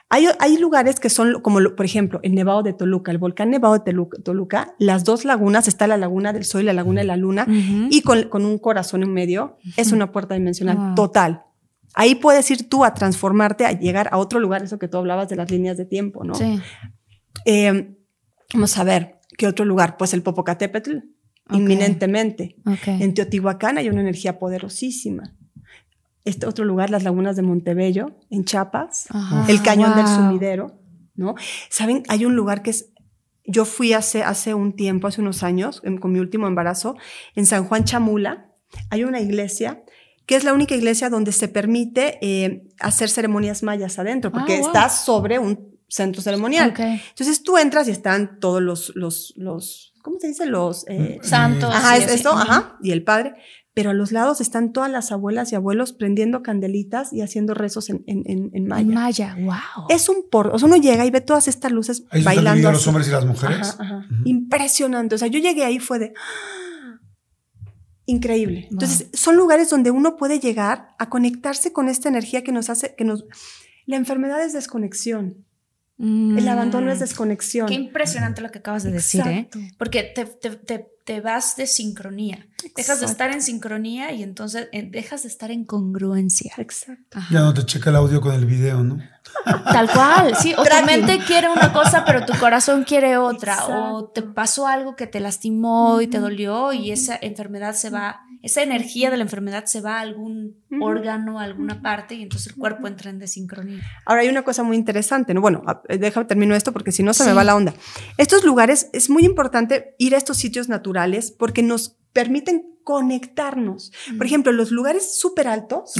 Hay, hay lugares que son como, lo- por ejemplo, el Nevado de Toluca, el volcán Nevado de Toluca, Toluca, las dos lagunas, está la laguna del Sol y la laguna de la Luna, y con, con un corazón en medio, es una puerta dimensional Wow. total. Ahí puedes ir tú a transformarte, a llegar a otro lugar, eso que tú hablabas de las líneas de tiempo, ¿no? Sí. Eh, Vamos a ver, ¿qué otro lugar? Pues el Popocatépetl, Inminentemente. En Teotihuacán hay una energía poderosísima. Este otro lugar, las lagunas de Montebello, en Chiapas, Ajá. el cañón del sumidero, ¿no? Saben, hay un lugar que es, yo fui hace, hace un tiempo, hace unos años, en- con mi último embarazo, en San Juan Chamula, hay una iglesia que es la única iglesia donde se permite eh, hacer ceremonias mayas adentro, porque Ah, wow. está sobre un centro ceremonial. Entonces tú entras y están todos los, los, los ¿cómo se dice? Los... eh, Santos. Ajá, y es esto, ajá, y el padre. Pero a los lados están todas las abuelas y abuelos prendiendo candelitas y haciendo rezos en, en, en, en maya. En Maya, wow. Es un por, o sea, uno llega y ve todas estas luces Ahí están bailando. los hombres y las mujeres. Ajá, ajá. Impresionante. O sea, yo llegué ahí fue de increíble. Entonces, son lugares donde uno puede llegar a conectarse con esta energía que nos hace, que nos. La enfermedad es desconexión. El abandono es desconexión. Mm. Qué impresionante lo que acabas de decir, ¿eh? Porque te, te, te, te vas de sincronía. Dejas de estar en sincronía y entonces eh, dejas de estar en congruencia. Exacto. Ajá. Ya no te checa el audio con el video, ¿no? Tal cual, sí. O tu mente quiere una cosa, pero tu corazón quiere otra. O te pasó algo que te lastimó y te dolió y esa enfermedad se va, esa energía de la enfermedad se va a algún órgano, a alguna parte y entonces el cuerpo entra en desincronía. Ahora hay una cosa muy interesante, ¿no? Bueno, a- déjame termino esto porque si no se me va la onda. Estos lugares es muy importante ir a estos sitios naturales porque nos permiten conectarnos. Por ejemplo, los lugares súper altos,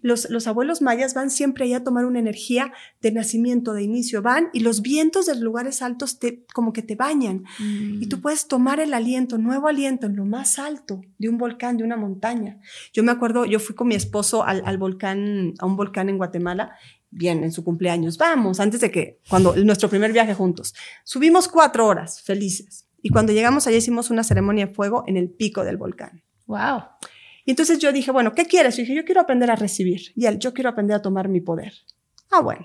los, los abuelos mayas van siempre ahí a tomar una energía de nacimiento, de inicio, van y los vientos de los lugares altos te, como que te bañan. Y tú puedes tomar el aliento, nuevo aliento en lo más alto de un volcán, de una montaña. Yo me acuerdo, yo fui con mi esposo al, al volcán, a un volcán en Guatemala, bien, en su cumpleaños, vamos, antes de que, cuando nuestro primer viaje juntos, subimos cuatro horas felices. Y cuando llegamos allá hicimos una ceremonia de fuego en el pico del volcán. Wow. Y entonces yo dije, bueno, ¿qué quieres? Y dije, yo quiero aprender a recibir. Y él, yo quiero aprender a tomar mi poder. Ah, bueno.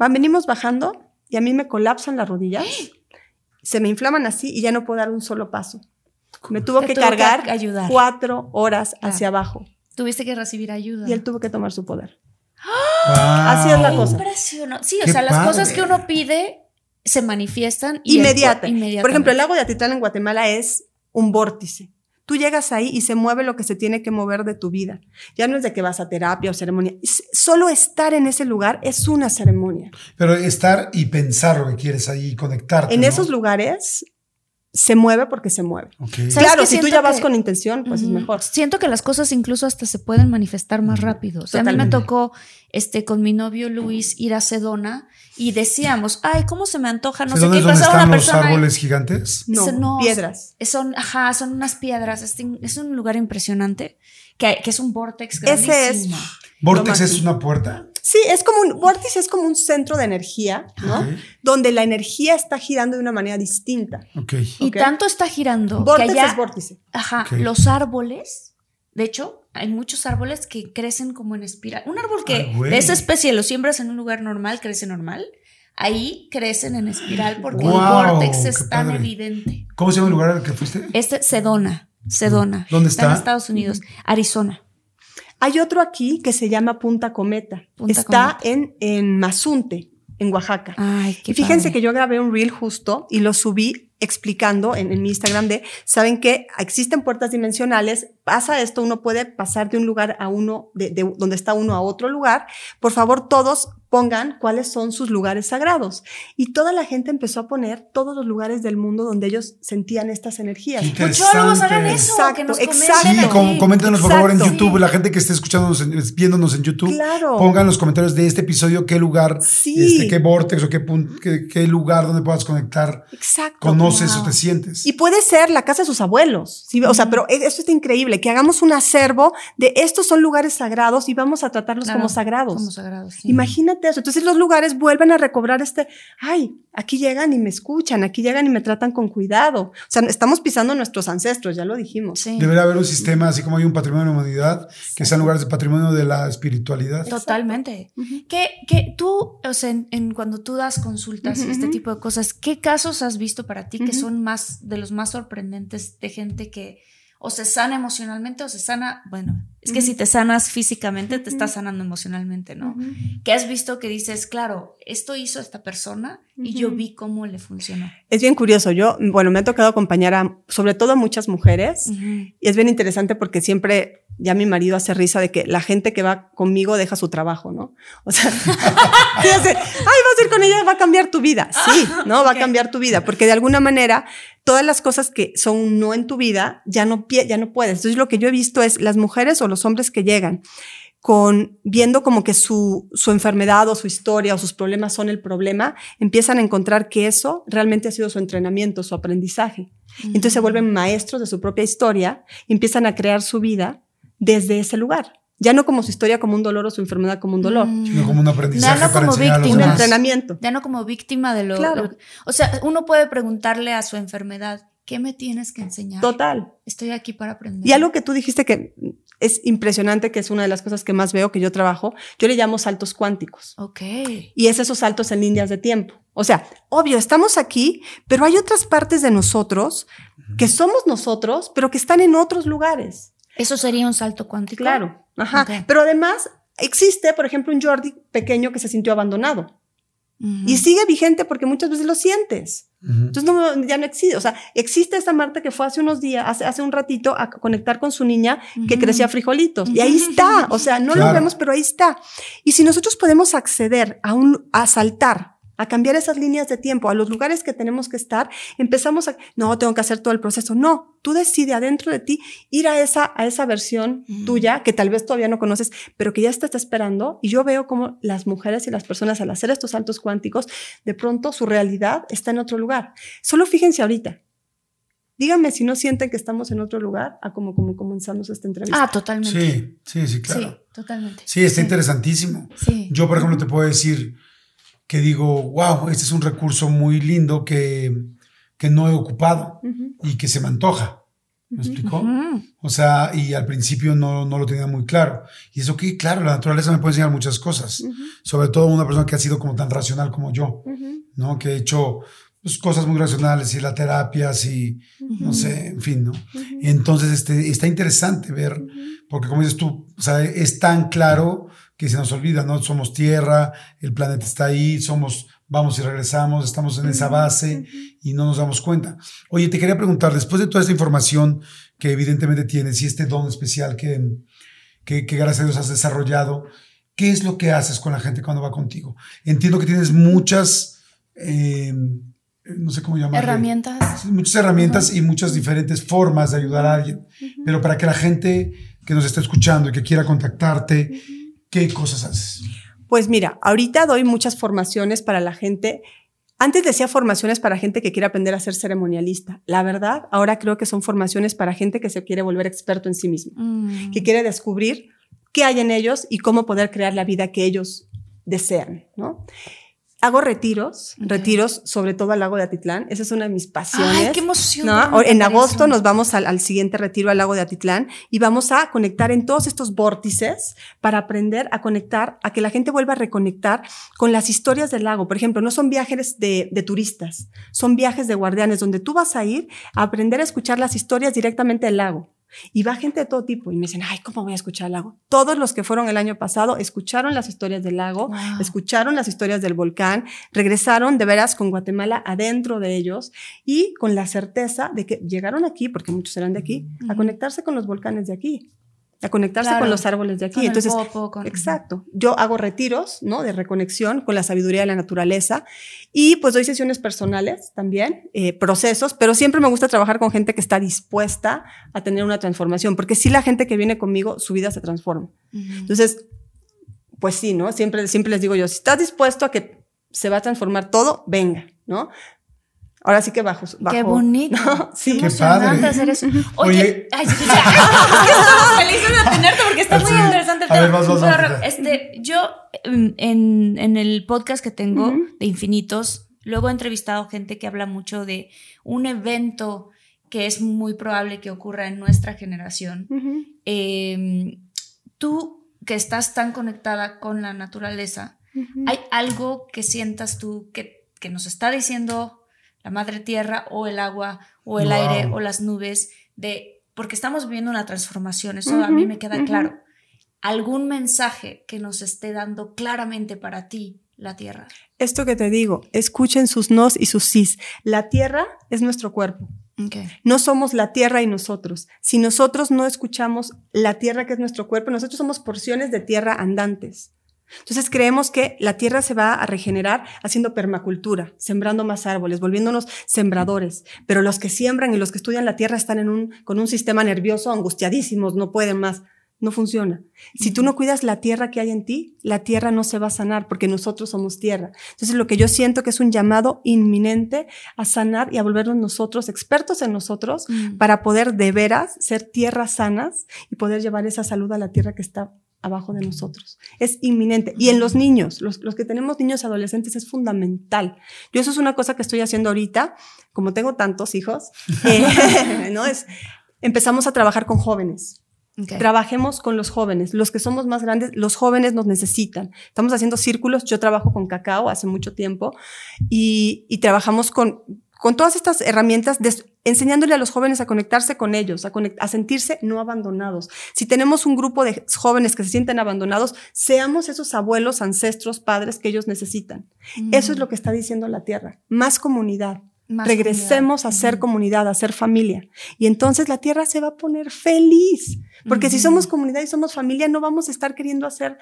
Van, venimos bajando y a mí me colapsan las rodillas. Se me inflaman así y ya no puedo dar un solo paso. Me tuvo Te que tuvo que cargar ayudar. cuatro horas Claro. hacia abajo Tuviste que recibir ayuda. y él tuvo que tomar su poder. Wow. Así es la cosa. Impresionante. Sí, o Qué sea, las cosas que uno pide se manifiestan y Inmediata. Por ejemplo, el lago de Atitlán en Guatemala es un vórtice. Tú llegas ahí y se mueve lo que se tiene que mover de tu vida. Ya no es de que vas a terapia o ceremonia. Solo estar en ese lugar es una ceremonia. Pero estar y pensar lo que quieres ahí y conectarte. En ¿no? esos lugares se mueve porque se mueve. Ok. ¿Sabes Claro, si tú ya vas que- con intención, pues es mejor. Siento que las cosas incluso hasta se pueden manifestar más rápido. O sea, a mí me tocó este, con mi novio Luis ir a Sedona y decíamos, ay, ¿cómo se me antoja? No sé ¿Dónde qué. es donde Pasaba están una los persona. y- árboles gigantes? No, piedras. Son, ajá, son unas piedras. Es, es un lugar impresionante que, que es un vortex Ese es- grandísimo. Vortex es una puerta. Sí, es como un vórtice, es como un centro de energía, ¿no? Donde la energía está girando de una manera distinta. Ok. Y tanto está girando Vórtice que allá, es vórtice. ajá, los árboles, de hecho, hay muchos árboles que crecen como en espiral. Un árbol que Ay, güey. de esa especie lo siembras en un lugar normal, crece normal. Ahí crecen en espiral porque Wow, el qué es tan padre. evidente. ¿Cómo se llama el lugar al que fuiste? Este Sedona, Sedona. ¿Dónde en está? Estados Unidos, Arizona. Hay otro aquí que se llama Punta Cometa. Punta está Cometa. en, en Mazunte, en Oaxaca. Ay, qué Y fíjense padre. que yo grabé un reel justo y lo subí explicando en, en mi Instagram de, saben que existen puertas dimensionales, pasa esto, uno puede pasar de un lugar a uno, de, de donde está uno a otro lugar. Por favor, todos pongan cuáles son sus lugares sagrados. Y toda la gente empezó a poner todos los lugares del mundo donde ellos sentían estas energías. Muchólogos, hagan eso. Exacto, que nos exacto. Sí, com- coméntenos por favor en. YouTube, la gente que esté escuchándonos, viéndonos en YouTube, Claro. pongan en los comentarios de este episodio qué lugar, Sí. este, qué vortex o qué, qué, qué lugar donde puedas conectar, Exacto. conoces wow. o te sientes. Y puede ser la casa de sus abuelos. ¿sí? O sea, pero e- eso está increíble. Que hagamos un acervo de estos son lugares sagrados y vamos a tratarlos Claro, como sagrados. Como sagrados. sí. Imagínate eso. Entonces los lugares vuelven a recobrar este, ay, aquí llegan y me escuchan, aquí llegan y me tratan con cuidado. O sea, estamos pisando a nuestros ancestros, ya lo dijimos. Sí. Debería haber un sistema, así como hay un patrimonio de la humanidad, que sean lugares de patrimonio de la espiritualidad. Totalmente. ¿Qué, qué tú, o sea, en, en cuando tú das consultas y este tipo de cosas, ¿qué casos has visto para ti que son más de los más sorprendentes de gente que o se sana emocionalmente o se sana, bueno, es que si te sanas físicamente, te estás sanando emocionalmente, ¿no? Ujú. Que has visto que dices, claro, esto hizo esta persona y yo vi cómo le funcionó. Es bien curioso. Yo, bueno, me ha tocado acompañar a, sobre todo a muchas mujeres. Y es bien interesante porque siempre ya mi marido hace risa de que la gente que va conmigo deja su trabajo, ¿no? O sea, hace, ay, vas a ir con ella, va a cambiar tu vida. Sí, ¿no? Va a cambiar tu vida porque de alguna manera todas las cosas que son un no en tu vida ya no, ya no puedes. Entonces lo que yo he visto es las mujeres o los hombres que llegan con viendo como que su, su enfermedad o su historia o sus problemas son el problema, empiezan a encontrar que eso realmente ha sido su entrenamiento, su aprendizaje. Entonces se vuelven maestros de su propia historia y empiezan a crear su vida desde ese lugar. Ya no como su historia como un dolor o su enfermedad como un dolor. Mm. Sino como un aprendizaje Ya no para como Un víctima. demás. entrenamiento. Ya no como víctima de lo, Claro. lo- O sea, uno puede preguntarle a su enfermedad, ¿qué me tienes que enseñar? Total. Estoy aquí para aprender. Y algo que tú dijiste que es impresionante, que es una de las cosas que más veo que yo trabajo, yo le llamo saltos cuánticos. Ok. Y es esos saltos en líneas de tiempo. O sea, obvio, estamos aquí, pero hay otras partes de nosotros que somos nosotros, pero que están en otros lugares. ¿Eso sería un salto cuántico? Claro. Ajá. Pero además existe, por ejemplo, un Jordi pequeño que se sintió abandonado Y sigue vigente porque muchas veces lo sientes. Entonces no, ya no existe. O sea, existe esta Marta que fue hace unos días, hace, hace un ratito, a conectar con su niña que crecía frijolitos. Y ahí está. O sea, no Claro. lo vemos, pero ahí está. Y si nosotros podemos acceder a un, a saltar, a cambiar esas líneas de tiempo, a los lugares que tenemos que estar, empezamos a, no, tengo que hacer todo el proceso. No, tú decides adentro de ti ir a esa, a esa versión tuya que tal vez todavía no conoces, pero que ya te está esperando. Y yo veo como las mujeres y las personas al hacer estos saltos cuánticos, de pronto su realidad está en otro lugar. Solo fíjense ahorita. Díganme si no sienten que estamos en otro lugar a como, como comenzamos esta entrevista. Ah, totalmente. Sí, sí, sí, claro. Sí, totalmente. Sí, está interesantísimo. Sí. Yo, por ejemplo, te puedo decir que digo, wow, este es un recurso muy lindo que, que no he ocupado Ujú. y que se me antoja. ¿Me explicó? Ujú. O sea, y al principio no, no lo tenía muy claro. Y eso que, claro, la naturaleza me puede enseñar muchas cosas. Sobre todo una persona que ha sido como tan racional como yo. ¿no? Que he hecho pues, cosas muy racionales y la terapia, y no sé, en fin, ¿no? Entonces este, está interesante ver, porque como dices tú, o sea, es tan claro que se nos olvida, ¿no? Somos tierra, el planeta está ahí, somos, vamos y regresamos, estamos en esa base y no nos damos cuenta. Oye, te quería preguntar, después de toda esta información que evidentemente tienes y este don especial que, que, que gracias a Dios has desarrollado, ¿qué es lo que haces con la gente cuando va contigo? Entiendo que tienes muchas, eh, no sé cómo llamarle. Herramientas. Muchas herramientas y muchas diferentes formas de ayudar a alguien. Pero para que la gente que nos esté escuchando y que quiera contactarte, ¿qué cosas haces? Pues mira, ahorita doy muchas formaciones para la gente. Antes decía formaciones para gente que quiere aprender a ser ceremonialista. La verdad, ahora creo que son formaciones para gente que se quiere volver experto en sí mismo, Mm. que quiere descubrir qué hay en ellos y cómo poder crear la vida que ellos desean, ¿no? Hago retiros, retiros sobre todo al lago de Atitlán. Esa es una de mis pasiones. Ay, qué emoción. En agosto eso. nos vamos al, al siguiente retiro al lago de Atitlán y vamos a conectar en todos estos vórtices para aprender a conectar, a que la gente vuelva a reconectar con las historias del lago. Por ejemplo, no son viajes de, de turistas, son viajes de guardianes donde tú vas a ir a aprender a escuchar las historias directamente del lago. Y va gente de todo tipo y me dicen, ay, ¿cómo voy a escuchar el lago? Todos los que fueron el año pasado escucharon las historias del lago, Wow. escucharon las historias del volcán, regresaron de veras con Guatemala adentro de ellos y con la certeza de que llegaron aquí, porque muchos eran de aquí, a conectarse con los volcanes de aquí, a conectarse Claro. con los árboles de aquí. Con el Entonces, popo, con- exacto. Yo hago retiros, ¿no? De reconexión con la sabiduría de la naturaleza y pues doy sesiones personales también, eh, procesos, pero siempre me gusta trabajar con gente que está dispuesta a tener una transformación, porque sí la gente que viene conmigo, su vida se transforma. Ujú. Entonces, pues sí, ¿no? Siempre, siempre les digo yo, si estás dispuesto a que se va a transformar todo, venga, ¿no? Ahora sí que bajo. bajo Qué bonito. No, sí. Qué emocionante padre. hacer eso. Oye, Oye. ay, ya, estamos felices de tenerte porque está muy interesante el A tema. ver, vas, vas, vas, este, yo mm, en, en el podcast que tengo de Infinitos, luego he entrevistado gente que habla mucho de un evento que es muy probable que ocurra en nuestra generación. Eh, tú que estás tan conectada con la naturaleza. ¿Hay algo que sientas tú que, que nos está diciendo la madre tierra o el agua o el Wow. aire o las nubes de porque estamos viviendo una transformación, eso a mí me queda claro. ¿Algún mensaje que nos esté dando claramente para ti la tierra? Esto que te digo, escuchen sus nos y sus sís. La tierra es nuestro cuerpo. No somos la tierra y nosotros. Si nosotros no escuchamos la tierra que es nuestro cuerpo, nosotros somos porciones de tierra andantes. Entonces creemos que la tierra se va a regenerar haciendo permacultura, sembrando más árboles, volviéndonos sembradores. Pero los que siembran y los que estudian la tierra están en un, con un sistema nervioso angustiadísimos, no pueden más. No funciona. Si tú no cuidas la tierra que hay en ti, la tierra no se va a sanar porque nosotros somos tierra. Entonces lo que yo siento que es un llamado inminente a sanar y a volvernos nosotros expertos en nosotros Mm. para poder de veras ser tierras sanas y poder llevar esa salud a la tierra que está abajo de nosotros. Es inminente. Y en los niños, los, los que tenemos niños adolescentes, es fundamental. Yo eso es una cosa que estoy haciendo ahorita, como tengo tantos hijos, eh, ¿no? Es, empezamos a trabajar con jóvenes. Trabajemos con los jóvenes. Los que somos más grandes, los jóvenes nos necesitan. Estamos haciendo círculos. Yo trabajo con cacao hace mucho tiempo y, y trabajamos con, con todas estas herramientas, enseñándole a los jóvenes a conectarse con ellos, a, conect- a sentirse no abandonados. Si tenemos un grupo de jóvenes que se sienten abandonados, seamos esos abuelos, ancestros, padres que ellos necesitan. Eso es lo que está diciendo la Tierra. Más comunidad. Más Regresemos comunidad. a ser comunidad, a ser familia. Y entonces la tierra se va a poner feliz. Porque si somos comunidad y somos familia, no vamos a estar queriendo hacer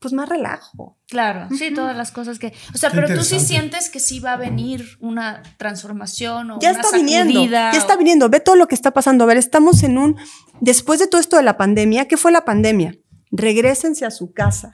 pues más relajo. Claro, sí, todas las cosas que... O sea, Qué pero tú sí sientes que sí va a venir una transformación o Ya una está viniendo, ya está viniendo. Ve todo lo que está pasando. A ver, estamos en un, después de todo esto de la pandemia, ¿qué fue la pandemia? Regrésense a su casa.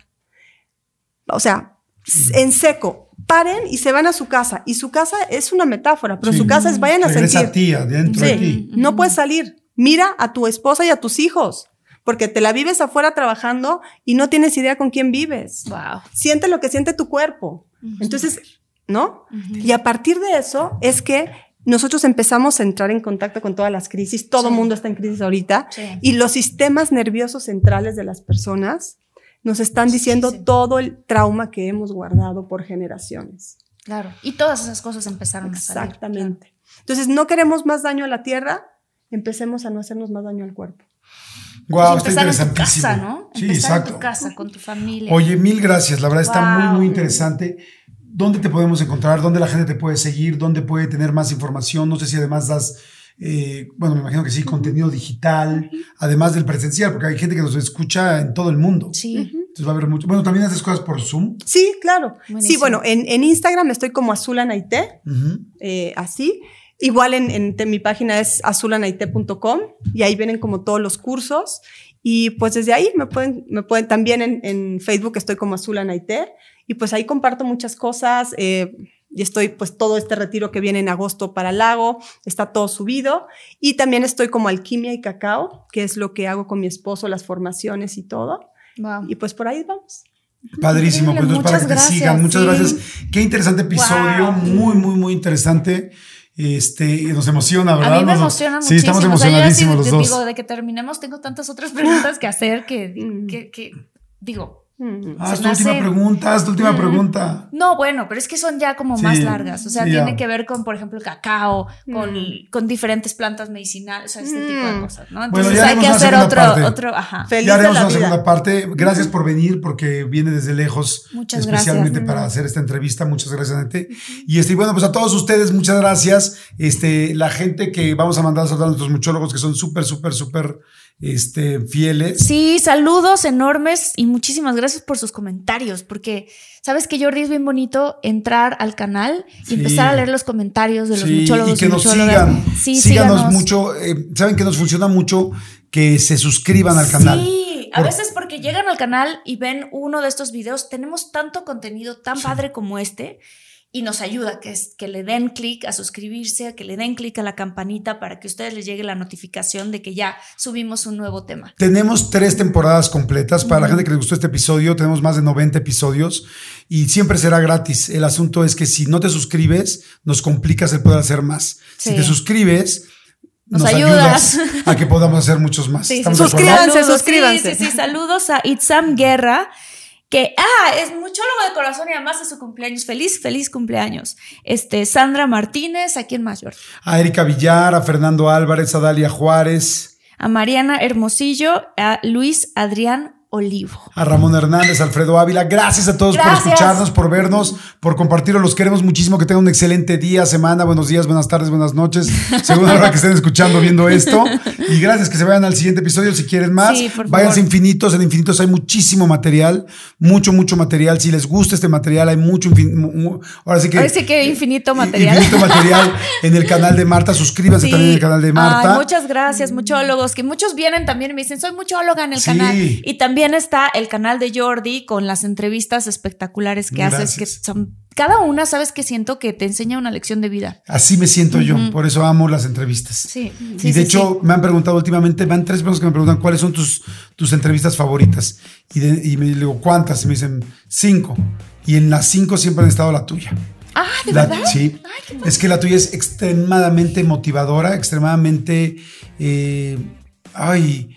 O sea, s- en seco, paren y se van a su casa. Y su casa es una metáfora, pero Sí. su casa es vayan a Regresa sentir. a ti, adentro de ti. no puedes salir. Mira a tu esposa y a tus hijos, porque te la vives afuera trabajando y no tienes idea con quién vives. Wow. Siente lo que siente tu cuerpo. Entonces, ¿no? Y a partir de eso es que nosotros empezamos a entrar en contacto con todas las crisis. Todo el Sí. mundo está en crisis ahorita. Sí. Y los sistemas nerviosos centrales de las personas nos están diciendo Sí, todo el trauma que hemos guardado por generaciones. Claro. Y todas esas cosas empezaron a salir. Exactamente. Entonces, no queremos más daño a la tierra, empecemos a no hacernos más daño al cuerpo. Guau, Y está empezar en tu interesantísimo. casa, ¿no? Sí, empezar en exacto. tu casa, con tu familia. Oye, mil gracias. La verdad está muy, Wow. muy interesante. ¿Dónde te podemos encontrar? ¿Dónde la gente te puede seguir? ¿Dónde puede tener más información? No sé si además das, eh, bueno, me imagino que sí, contenido digital, además del presencial, porque hay gente que nos escucha en todo el mundo. Sí. Entonces va a haber mucho. Bueno, también haces cosas por Zoom. Sí, claro. Sí, bueno, en, en Instagram estoy como Azulanaité, Ujú. eh, así. Igual en, en- en mi página es azulanaité.com y ahí vienen como todos los cursos. Y pues desde ahí me pueden, me pueden también en, en Facebook estoy como Azulanaité y pues ahí comparto muchas cosas. eh, y estoy pues todo este retiro que viene en agosto para el lago, está todo subido. Y también estoy como Alquimia y Cacao, que es lo que hago con mi esposo, las formaciones y todo. Wow. Y pues por ahí vamos. Padrísimo, pues entonces para que te muchas sigan. Muchas gracias, gracias. Qué interesante episodio, Wow. muy, muy, muy interesante. Este, nos emociona, ¿verdad? A mí me Nos- emociona Sí, muchísimo. estamos O sea, yo ya sí emocionadísimos los te dos. digo, de que terminemos, tengo tantas otras preguntas que hacer que, Mm. que, que- digo, Mm. Haz se tu última pregunta, haz tu última Mm. pregunta. no, bueno, pero es que son ya como Sí, más largas. O sea, sí, tiene ya. que ver con, por ejemplo, cacao, con, Mm. con diferentes plantas medicinales, o sea, este tipo de cosas, ¿no? Bueno, Entonces ya hay que una hacer otro, parte. otro, ajá. Feliz ya de haremos la una vida. segunda parte. Gracias por venir porque viene desde lejos. Muchas especialmente gracias. para hacer esta entrevista. Muchas gracias, Nete. Y este, y bueno, pues a todos ustedes, muchas gracias. Este, la gente que vamos a mandar a saludar a nuestros muchólogos que son súper, súper, súper este, fieles. Sí, saludos enormes y muchísimas gracias por sus comentarios, porque sabes que Jordi es bien bonito entrar al canal y Sí. empezar a leer los comentarios de los Sí, muchólogos y que nos sigan. Sí, síganos síganos. mucho. eh, Saben que nos funciona mucho que se suscriban al canal. Sí, a Por- veces porque llegan al canal y ven uno de estos videos, tenemos tanto contenido tan padre como este. Y nos ayuda que, es, que le den clic a suscribirse, que le den clic a la campanita para que a ustedes les llegue la notificación de que ya subimos un nuevo tema. Tenemos tres temporadas completas. Para la gente que le gustó este episodio, tenemos más de 90 episodios y siempre será gratis. El asunto es que si no te suscribes, nos complicas el poder hacer más. Si te suscribes, Nos nos, ayudas. ayudas. a que podamos hacer muchos más. Sí. Suscríbanse, Saludos, suscríbanse. Sí, sí, sí, saludos a Itzam Guerra, que, ah, es muchólogo de corazón y además es su cumpleaños. Feliz, feliz cumpleaños. Este, Sandra Martínez, ¿a quién más, George? A Erika Villar, a Fernando Álvarez, a Dalia Juárez, A Mariana Hermosillo, a Luis Adrián Olivo. a Ramón Hernández, Alfredo Ávila. Gracias a todos Gracias. por escucharnos, por vernos, por compartirlo. Los queremos muchísimo. Que tengan un excelente día, semana. Buenos días, buenas tardes, buenas noches. Según la hora que estén escuchando, viendo esto. Y gracias que se vayan al siguiente episodio si quieren más. Sí, Váyanse. Infinitos. En Infinitos hay muchísimo material. Mucho, mucho material. Si les gusta este material, hay mucho. infin- Ahora sí que. Ahora sí que infinito material. Infinito material en el canal de Marta. Suscríbanse Sí. también en el canal de Marta. Ay, muchas gracias, muchólogos, que muchos vienen también y me dicen, soy muchóloga en el Sí. canal. Y también está el canal de Jordi con las entrevistas espectaculares que haces, que Gracias. son, cada una, sabes que siento que te enseña una lección de vida. Así me siento yo. Por eso amo las entrevistas. Sí, y sí, de sí, hecho, me han preguntado últimamente, van tres personas que me preguntan cuáles son tus, tus entrevistas favoritas. Y, de- y me digo, ¿cuántas? Y me dicen, cinco. Y en las cinco siempre han estado la tuya. Ah, ¿de La- verdad? Sí. es que la tuya es extremadamente motivadora, extremadamente. eh, ay,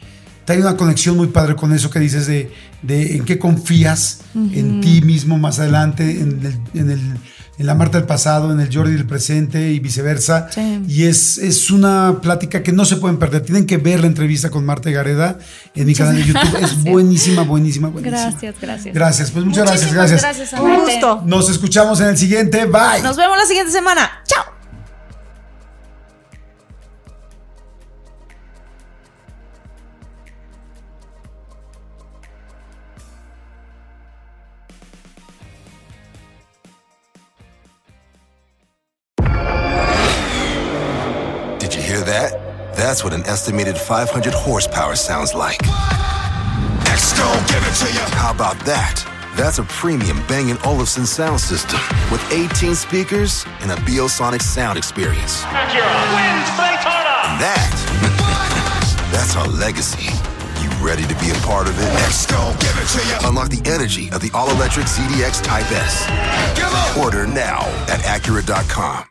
hay una conexión muy padre con eso que dices de, de en qué confías en ti mismo más adelante, en, el- en el- en la Marta del pasado, en el Jordi del presente y viceversa. Sí. Y es, es una plática que no se pueden perder. Tienen que ver la entrevista con Marta Gareda en mi canal de YouTube. Es buenísima, buenísima, buenísima. Gracias, gracias. Gracias, pues muchas gracias, gracias. Un gusto. Nos escuchamos en el siguiente. Bye. Nos vemos la siguiente semana. Chao. That? That's what an estimated 500 horsepower sounds like. X gon' give it to you. How about that? That's a premium Bang & Olufsen sound system with 18 speakers and a Biosonic sound experience. And that, that's our legacy. You ready to be a part of it? X gon' give it to you. Unlock the energy of the all-electric ZDX Type S. Give up. Order now at Acura.com.